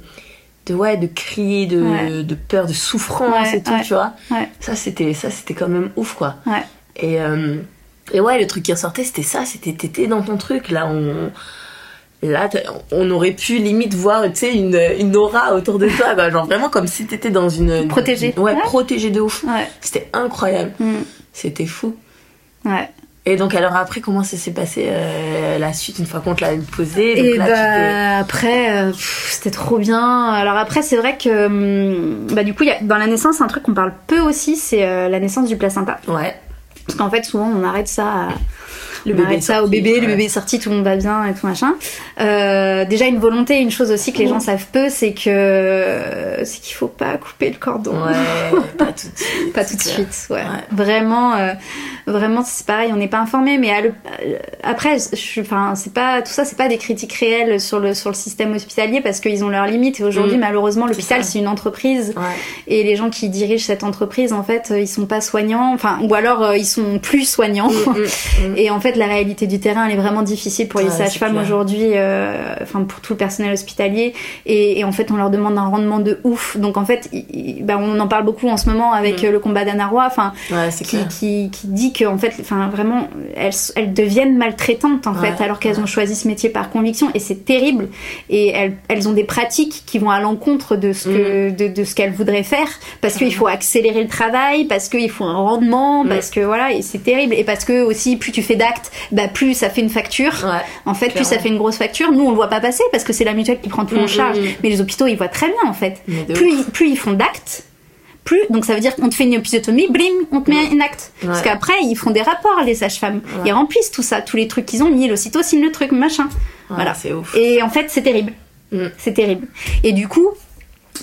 de ouais de crier de, Ouais. de peur de souffrance Ouais, et tout tu vois. Ça c'était ça c'était quand même ouf quoi. Ouais. Et euh, et ouais le truc qui ressortait c'était ça c'était t'étais dans ton truc là on là on aurait pu limite voir tu sais une, une aura autour de toi quoi. *laughs* genre vraiment comme si t'étais dans une Protégée. ouais, protégée de ouf. C'était incroyable. Mm. c'était fou. Ouais et donc alors après comment ça s'est passé euh, la suite une fois qu'on te l'a posé donc Et là, tu t'es- bah après, euh, c'était trop bien. Alors après, c'est vrai que hum, bah du coup, y a- dans la naissance, un truc qu'on parle peu aussi, c'est euh, la naissance du placenta. ouais Parce qu'en fait, souvent, on arrête ça, à- le bébé ça au sorti, bébé, le bébé est sorti, tout le monde va bien et tout machin. Euh, déjà une volonté, une chose aussi que les gens savent peu, c'est que c'est qu'il faut pas couper le cordon. ouais *laughs* pas tout de suite Pas tout de c'est clair. suite, ouais. Ouais. Vraiment, euh, vraiment, c'est pareil, on n'est pas informé. Mais le- euh, après, je enfin, c'est pas tout ça, c'est pas des critiques réelles sur le sur le système hospitalier parce qu'ils ont leurs limites. Et aujourd'hui, Mm. malheureusement, l'hôpital c'est une entreprise ouais et les gens qui dirigent cette entreprise, en fait, ils sont pas soignants, enfin, ou alors ils sont plus soignants. Mm, mm, mm. *laughs* Et en fait, la réalité du terrain, elle est vraiment difficile pour les Ouais, sages-femmes aujourd'hui, euh, enfin pour tout le personnel hospitalier. Et, et en fait, on leur demande un rendement de ouf. Donc en fait, il- il- bah, on en parle beaucoup en ce moment avec Mm. euh, le combat d'Anna Roy, enfin, ouais qui, qui, qui dit que en fait, enfin vraiment, elles, elles deviennent maltraitantes en Ouais, fait, alors qu'elles ont choisi ce métier par conviction. Et c'est terrible. Et elles, elles ont des pratiques qui vont à l'encontre de ce que, Mm. de, de ce qu'elles voudraient faire, parce qu'il faut accélérer le travail, parce qu'il faut un rendement, Mm. parce que voilà, et c'est terrible. Et parce que aussi, plus tu fais d'actes, bah plus ça fait une facture. ouais En fait, plus ça fait une grosse facture. Nous, on le voit pas passer parce que c'est la mutuelle qui prend tout en Mm, charge. mm, mm. Mais les hôpitaux, ils voient très bien en fait. Plus, ils- plus ils font d'actes, plus. Donc ça veut dire qu'on te fait une épisiotomie, blim, on te met un acte. Parce qu'après, ils font des rapports, les sages-femmes. Ouais. Ils remplissent tout ça, tous les trucs qu'ils ont mis, l'ocytocine, le truc, machin. Voilà. c'est ouf Et en fait, c'est terrible. Mm. C'est terrible. Et du coup,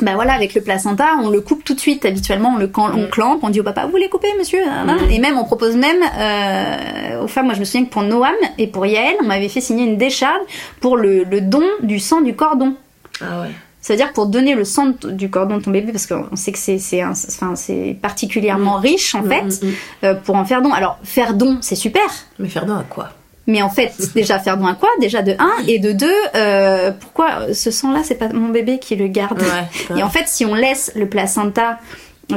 bah voilà, avec le placenta, on le coupe tout de suite. Habituellement, on le on Mm. clampe, on dit au papa, vous voulez couper, monsieur Nanana. Mm. Et même, on propose même euh, aux femmes. Moi, je me souviens que pour Noam et pour Yael, on m'avait fait signer une décharge pour le, le don du sang du cordon. ah ouais C'est-à-dire pour donner le sang du cordon de ton bébé, parce qu'on sait que c'est enfin, c'est particulièrement riche en Mm, fait, mm, mm. euh, pour en faire don. Alors faire don, c'est super, mais faire don à quoi? Mais en fait, déjà faire à quoi? Déjà de 1 et de 2, euh, pourquoi ce sang-là, c'est pas mon bébé qui le garde? Ouais, *laughs* Et en fait, si on laisse le placenta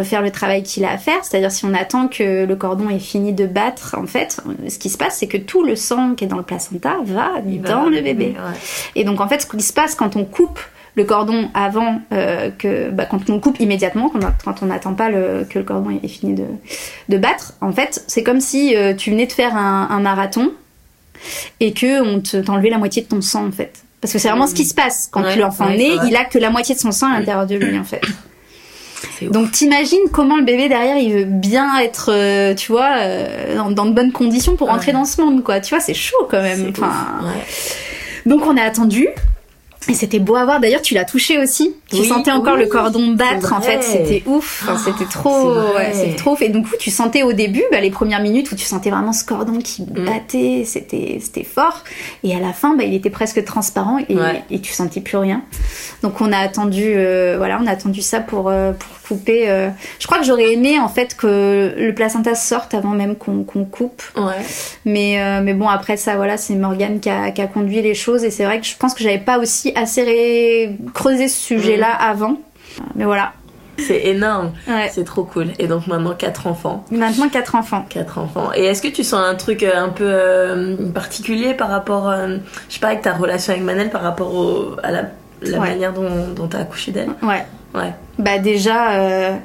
faire le travail qu'il a à faire. C'est-à-dire si on attend que le cordon ait fini de battre, en fait, ce qui se passe, c'est que tout le sang qui est dans le placenta va dans le bébé. Et donc en fait, ce qui se passe quand on coupe le cordon avant euh, que bah, quand on le coupe immédiatement quand on n'attend pas le, que le cordon ait fini de, de battre en fait c'est comme si euh, tu venais de faire un, un marathon et que on t'enlevait la moitié de ton sang en fait. Parce que c'est vraiment ce qui se passe quand l'enfant ouais, naît il a que la moitié de son sang à l'intérieur de lui en fait. *coughs* Donc t'imagines comment le bébé derrière il veut bien être, euh, tu vois, euh, dans, dans, de bonnes conditions pour rentrer dans ce monde, quoi. Tu vois, c'est chaud quand même. Enfin, donc on a attendu. Et c'était beau à voir. D'ailleurs, tu l'as touché aussi. Tu oui, sentais encore oui, le cordon battre. En fait, c'était ouf. Enfin, c'était trop, ouais, c'était trop. Et coup, tu sentais au début, bah, les premières minutes où tu sentais vraiment ce cordon qui battait. C'était, c'était fort. Et à la fin, bah, il était presque transparent et, ouais. et tu sentais plus rien. Donc, on a attendu, euh, voilà, on a attendu ça pour, euh, pour couper. Euh... Je crois que j'aurais aimé en fait que le placenta sorte avant même qu'on, coupe. Ouais. Mais, mais bon, après ça, voilà, c'est Morgane qui a, qui a conduit les choses. Et c'est vrai que je pense que j'avais pas aussi assez ré... creusé ce sujet-là mmh. avant. Mais voilà. C'est énorme. Ouais. C'est trop cool. Et donc maintenant, quatre enfants. Maintenant, quatre enfants. Quatre enfants. Et est-ce que tu sens un truc un peu euh, particulier par rapport, euh, je sais pas, avec ta relation avec Manel par rapport au, à la, la ouais. manière dont, dont tu as accouché d'elle? Ouais. Ouais. Bah déjà... Euh...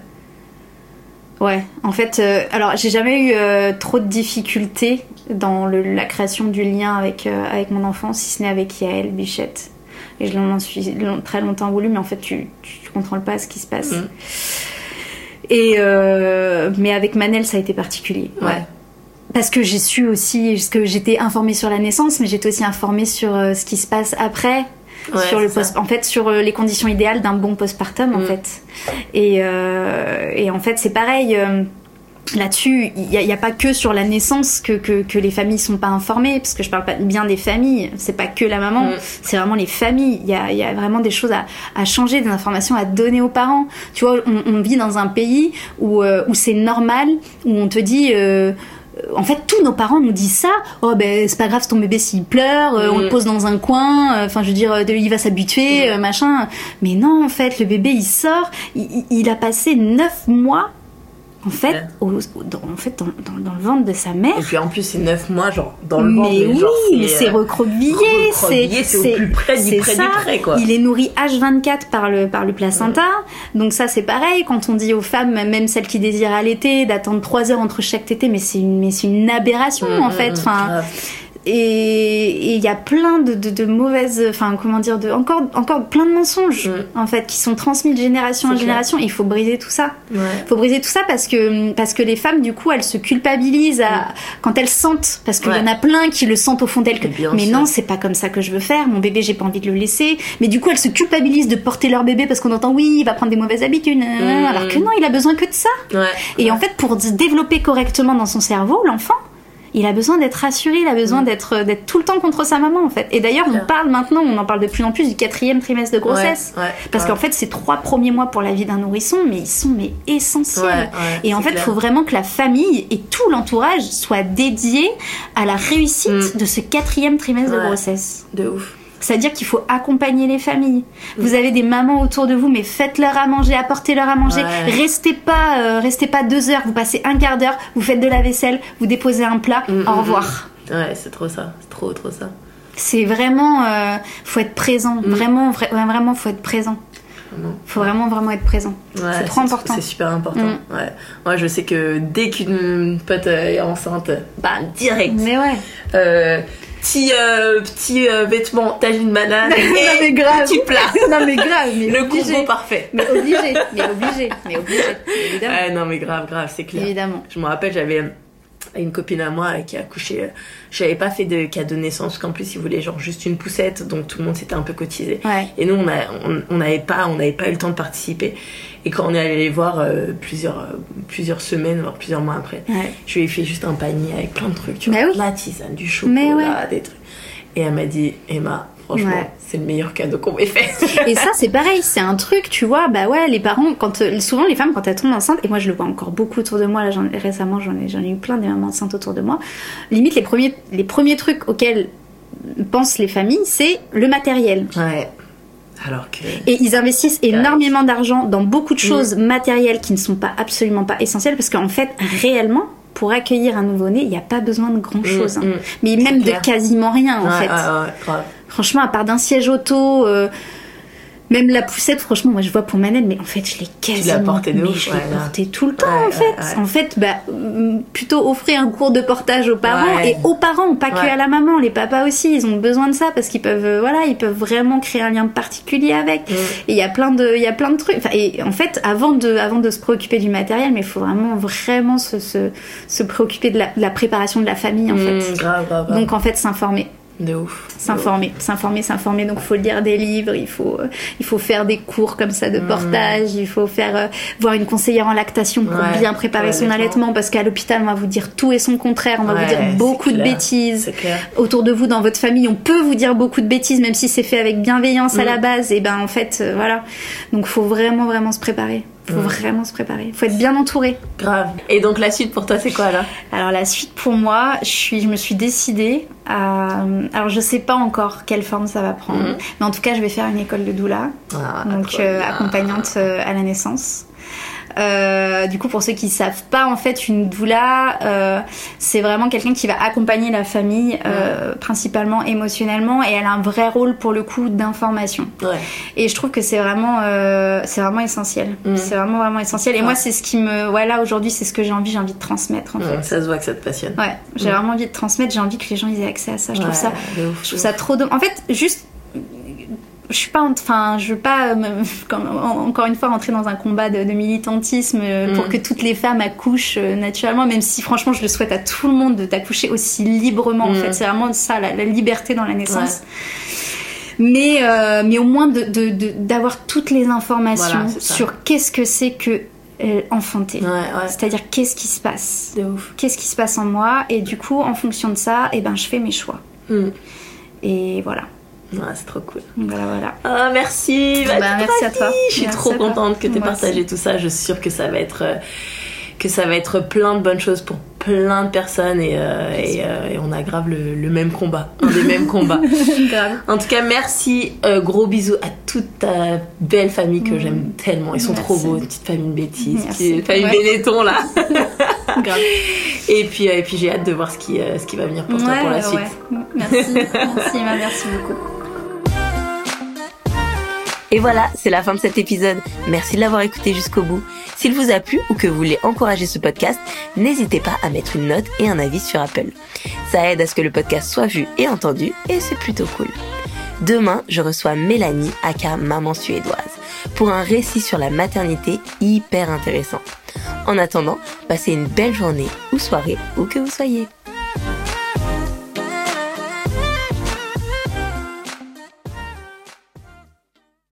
Ouais, en fait, euh, alors j'ai jamais eu euh, trop de difficultés dans le, la création du lien avec, euh, avec mon enfant, si ce n'est avec Yael Bichette. Et je m'en suis très longtemps voulu, mais en fait, tu, tu, contrôles pas ce qui se passe. Mmh. Et euh, mais avec Manel, ça a été particulier. Ouais. Parce que j'ai su aussi, parce que j'étais informée sur la naissance, mais j'étais aussi informée sur euh, ce qui se passe après. Ouais, sur le post, en fait, sur euh, les conditions idéales d'un bon postpartum, mmh. en fait. Et, euh, et en fait, c'est pareil. Euh, là-dessus, il n'y a, a, pas que sur la naissance que, que, que, les familles sont pas informées, parce que je parle pas bien des familles, c'est pas que la maman, mmh. c'est vraiment les familles. Il y a, y a, vraiment des choses à, à, changer, des informations à donner aux parents. Tu vois, on, on vit dans un pays où, euh, où c'est normal, où on te dit... Euh, en fait, tous nos parents nous disent ça. Oh ben, c'est pas grave, c'est ton bébé s'il pleure, mmh. on le pose dans un coin. Enfin, je veux dire, il va s'habituer, mmh. machin. Mais non, en fait, le bébé il sort, il, il a passé neuf mois en fait, ouais. au, dans, en fait dans, dans, dans, le ventre de sa mère. Et puis en plus, c'est 9 mois, genre, dans le ventre. Mais oui, genre, mais c'est recroquevillé. C'est au plus près du près ça. du près, quoi. Il est nourri H24 par le, par le placenta. Ouais. Donc ça, c'est pareil. Quand on dit aux femmes, même celles qui désirent allaiter, d'attendre 3 heures entre chaque tété, mais c'est une, une aberration, mmh, en fait. Enfin, et il y a plein de, de, de, mauvaises enfin comment dire de encore encore plein de mensonges mm. en fait qui sont transmis de génération en génération il faut briser tout ça il ouais. faut briser tout ça parce que parce que les femmes du coup elles se culpabilisent à, mm. quand elles sentent parce qu'il ouais. y en a plein qui le sentent au fond d'elles que mais sûr. non c'est pas comme ça que je veux faire mon bébé j'ai pas envie de le laisser mais du coup elles se culpabilisent de porter leur bébé parce qu'on entend oui il va prendre des mauvaises habitudes mm. alors que non il a besoin que de ça ouais. et en fait pour se développer correctement dans son cerveau l'enfant il a besoin d'être rassuré, il a besoin mmh. d'être d'être tout le temps contre sa maman en fait. Et d'ailleurs, on parle maintenant, on en parle de plus en plus du quatrième trimestre de grossesse, ouais, ouais, parce ouais. qu'en fait, ces trois premiers mois pour la vie d'un nourrisson, mais ils sont mais essentiels. et en fait, il faut vraiment que la famille et tout l'entourage soient dédiés à la réussite mmh. de ce quatrième trimestre de grossesse. De ouf. C'est-à-dire qu'il faut accompagner les familles. Vous avez des mamans autour de vous, mais faites-leur à manger, apportez-leur à manger. Ouais. Restez pas, euh, restez pas deux heures. Vous passez un quart d'heure, vous faites de la vaisselle, vous déposez un plat. Mmh, au revoir. Ouais, c'est trop ça. C'est trop, trop ça. C'est vraiment, euh, faut être présent. Mmh. Vraiment, vra vraiment, faut être présent. Faut vraiment vraiment être présent. Ouais, c'est trop important. C'est super important. Mm. Ouais. Moi, je sais que dès qu'une pote est enceinte, bam, direct. Mais ouais. Euh, petit euh, petit euh, vêtement tagine banane *laughs* non, mais grave. petit plat. *laughs* Non mais grave mais le combo parfait. Mais obligé mais obligé mais obligé *laughs* évidemment. Ouais, non mais grave grave c'est clair. Évidemment. Je me rappelle j'avais une copine à moi qui a accouché j'avais pas fait de cadeau de naissance parce qu'en plus ils voulaient genre juste une poussette donc tout le monde s'était un peu cotisé ouais. et nous on a on n'avait pas on n'avait pas eu le temps de participer et quand on est allé les voir euh, plusieurs euh, plusieurs semaines voire plusieurs mois après ouais. je lui ai fait juste un panier avec plein de trucs tu Mais vois oui. la tisane du chocolat ouais. des trucs et elle m'a dit Emma franchement ouais. c'est le meilleur cadeau qu'on m'ait fait et ça c'est pareil c'est un truc tu vois bah ouais les parents quand euh, souvent les femmes quand elles tombent enceintes et moi je le vois encore beaucoup autour de moi là récemment j'en ai, ai eu plein des mamans enceintes autour de moi limite les premiers les premiers trucs auxquels pensent les familles c'est le matériel ouais Alors que. Et ils investissent énormément d'argent dans beaucoup de choses matérielles qui ne sont pas absolument pas essentielles parce qu'en fait, réellement, pour accueillir un nouveau-né, il n'y a pas besoin de grand chose. hein. Mm, mm. Mais même de quasiment rien, en Ouais, fait. ouais, ouais. Franchement, à part d'un siège auto, euh, même la poussette, franchement, moi je vois pour Manette, mais en fait, je l'ai quasiment portée de mais ouf, je l'ai là. portée tout le temps, Ouais, en fait. ouais, ouais. En fait, bah, euh, plutôt offrir un cours de portage aux parents et aux parents, pas que à la maman. Les papas aussi, ils ont besoin de ça parce qu'ils peuvent, euh, voilà, ils peuvent vraiment créer un lien particulier avec. Mm. Et il y a plein de, il y a plein de trucs. Enfin, et en fait, avant de, avant de se préoccuper du matériel, mais il faut vraiment, vraiment se, se, se préoccuper de la, de la préparation de la famille, en Mm, fait. grave, grave. Donc en fait, s'informer. De ouf. S'informer, s'informer, s'informer. Donc, il faut lire des livres, il faut, euh, il faut faire des cours comme ça de portage, il faut faire euh, voir une conseillère en lactation pour Ouais, bien préparer ouais, son allaitement, parce qu'à l'hôpital, on va vous dire tout et son contraire, on va Ouais, vous dire beaucoup de bêtises. Autour de vous, dans votre famille, on peut vous dire beaucoup de bêtises, même si c'est fait avec bienveillance à Mm. la base. Et ben, en fait, euh, voilà. Donc, faut vraiment, vraiment se préparer. Faut vraiment se préparer. Faut être bien entouré. Grave. Et donc la suite pour toi, c'est quoi là? Alors la suite pour moi, je, suis, je me suis décidée à... Alors je sais pas encore quelle forme ça va prendre, Mhm. mais en tout cas je vais faire une école de doula, Ah, donc euh, accompagnante euh, à la naissance. Euh, du coup, pour ceux qui savent pas, en fait, une doula, euh, c'est vraiment quelqu'un qui va accompagner la famille, euh, principalement émotionnellement, et elle a un vrai rôle pour le coup d'information. Ouais. Et je trouve que c'est vraiment, c'est vraiment essentiel. Mhm. C'est vraiment vraiment essentiel. Et Ouais. moi, c'est ce qui me, voilà, aujourd'hui, c'est ce que j'ai envie, j'ai envie de transmettre en fait. Ouais, ça se voit que ça te passionne. Ouais, j'ai Mm. vraiment envie de transmettre, j'ai envie que les gens ils aient accès à ça. Je trouve ça, de je de trouve ça trop dommage. En fait, juste, je suis pas, en- enfin, je veux pas, me- *laughs* comme- en- encore une fois, rentrer dans un combat de, de militantisme euh, pour Mm. que toutes les femmes accouchent euh, naturellement, même si franchement, je le souhaite à tout le monde de d'accoucher aussi librement. En Mm. fait, c'est vraiment ça, la, la liberté dans la naissance. Mais, euh, mais au moins de- de- de- d'avoir toutes les informations Voilà, sur qu'est-ce que c'est que enfanter. Ouais, ouais. C'est-à-dire qu'est-ce qui se passe? Qu'est-ce qui se passe en moi? Et du coup en fonction de ça et ben je fais mes choix Mm. et voilà C'est trop cool. voilà voilà Ah, merci. Bah, merci à toi Je suis Merci trop contente que tu aies partagé aussi. tout ça. Je suis sûre que ça va être euh, que ça va être plein de bonnes choses pour plein de personnes et, euh, et, euh, et on a grave le, le même combat, un des mêmes combats. *laughs* En tout cas, merci. euh, gros bisous à toute ta belle famille que j'aime tellement. Ils sont Merci. trop beaux, une petite famille de bêtises, Merci. petite famille Ouais. Benetton là. *laughs* grave Et puis, euh, et puis j'ai hâte de voir ce qui, euh, ce qui va venir pour toi pour la ouais. suite. merci *laughs* merci Emma merci beaucoup Et voilà, c'est la fin de cet épisode. Merci de l'avoir écouté jusqu'au bout. S'il vous a plu ou que vous voulez encourager ce podcast, n'hésitez pas à mettre une note et un avis sur Apple. Ça aide à ce que le podcast soit vu et entendu et c'est plutôt cool. Demain, je reçois Mélanie, aka Maman Suédoise, pour un récit sur la maternité hyper intéressant. En attendant, passez une belle journée ou soirée où que vous soyez.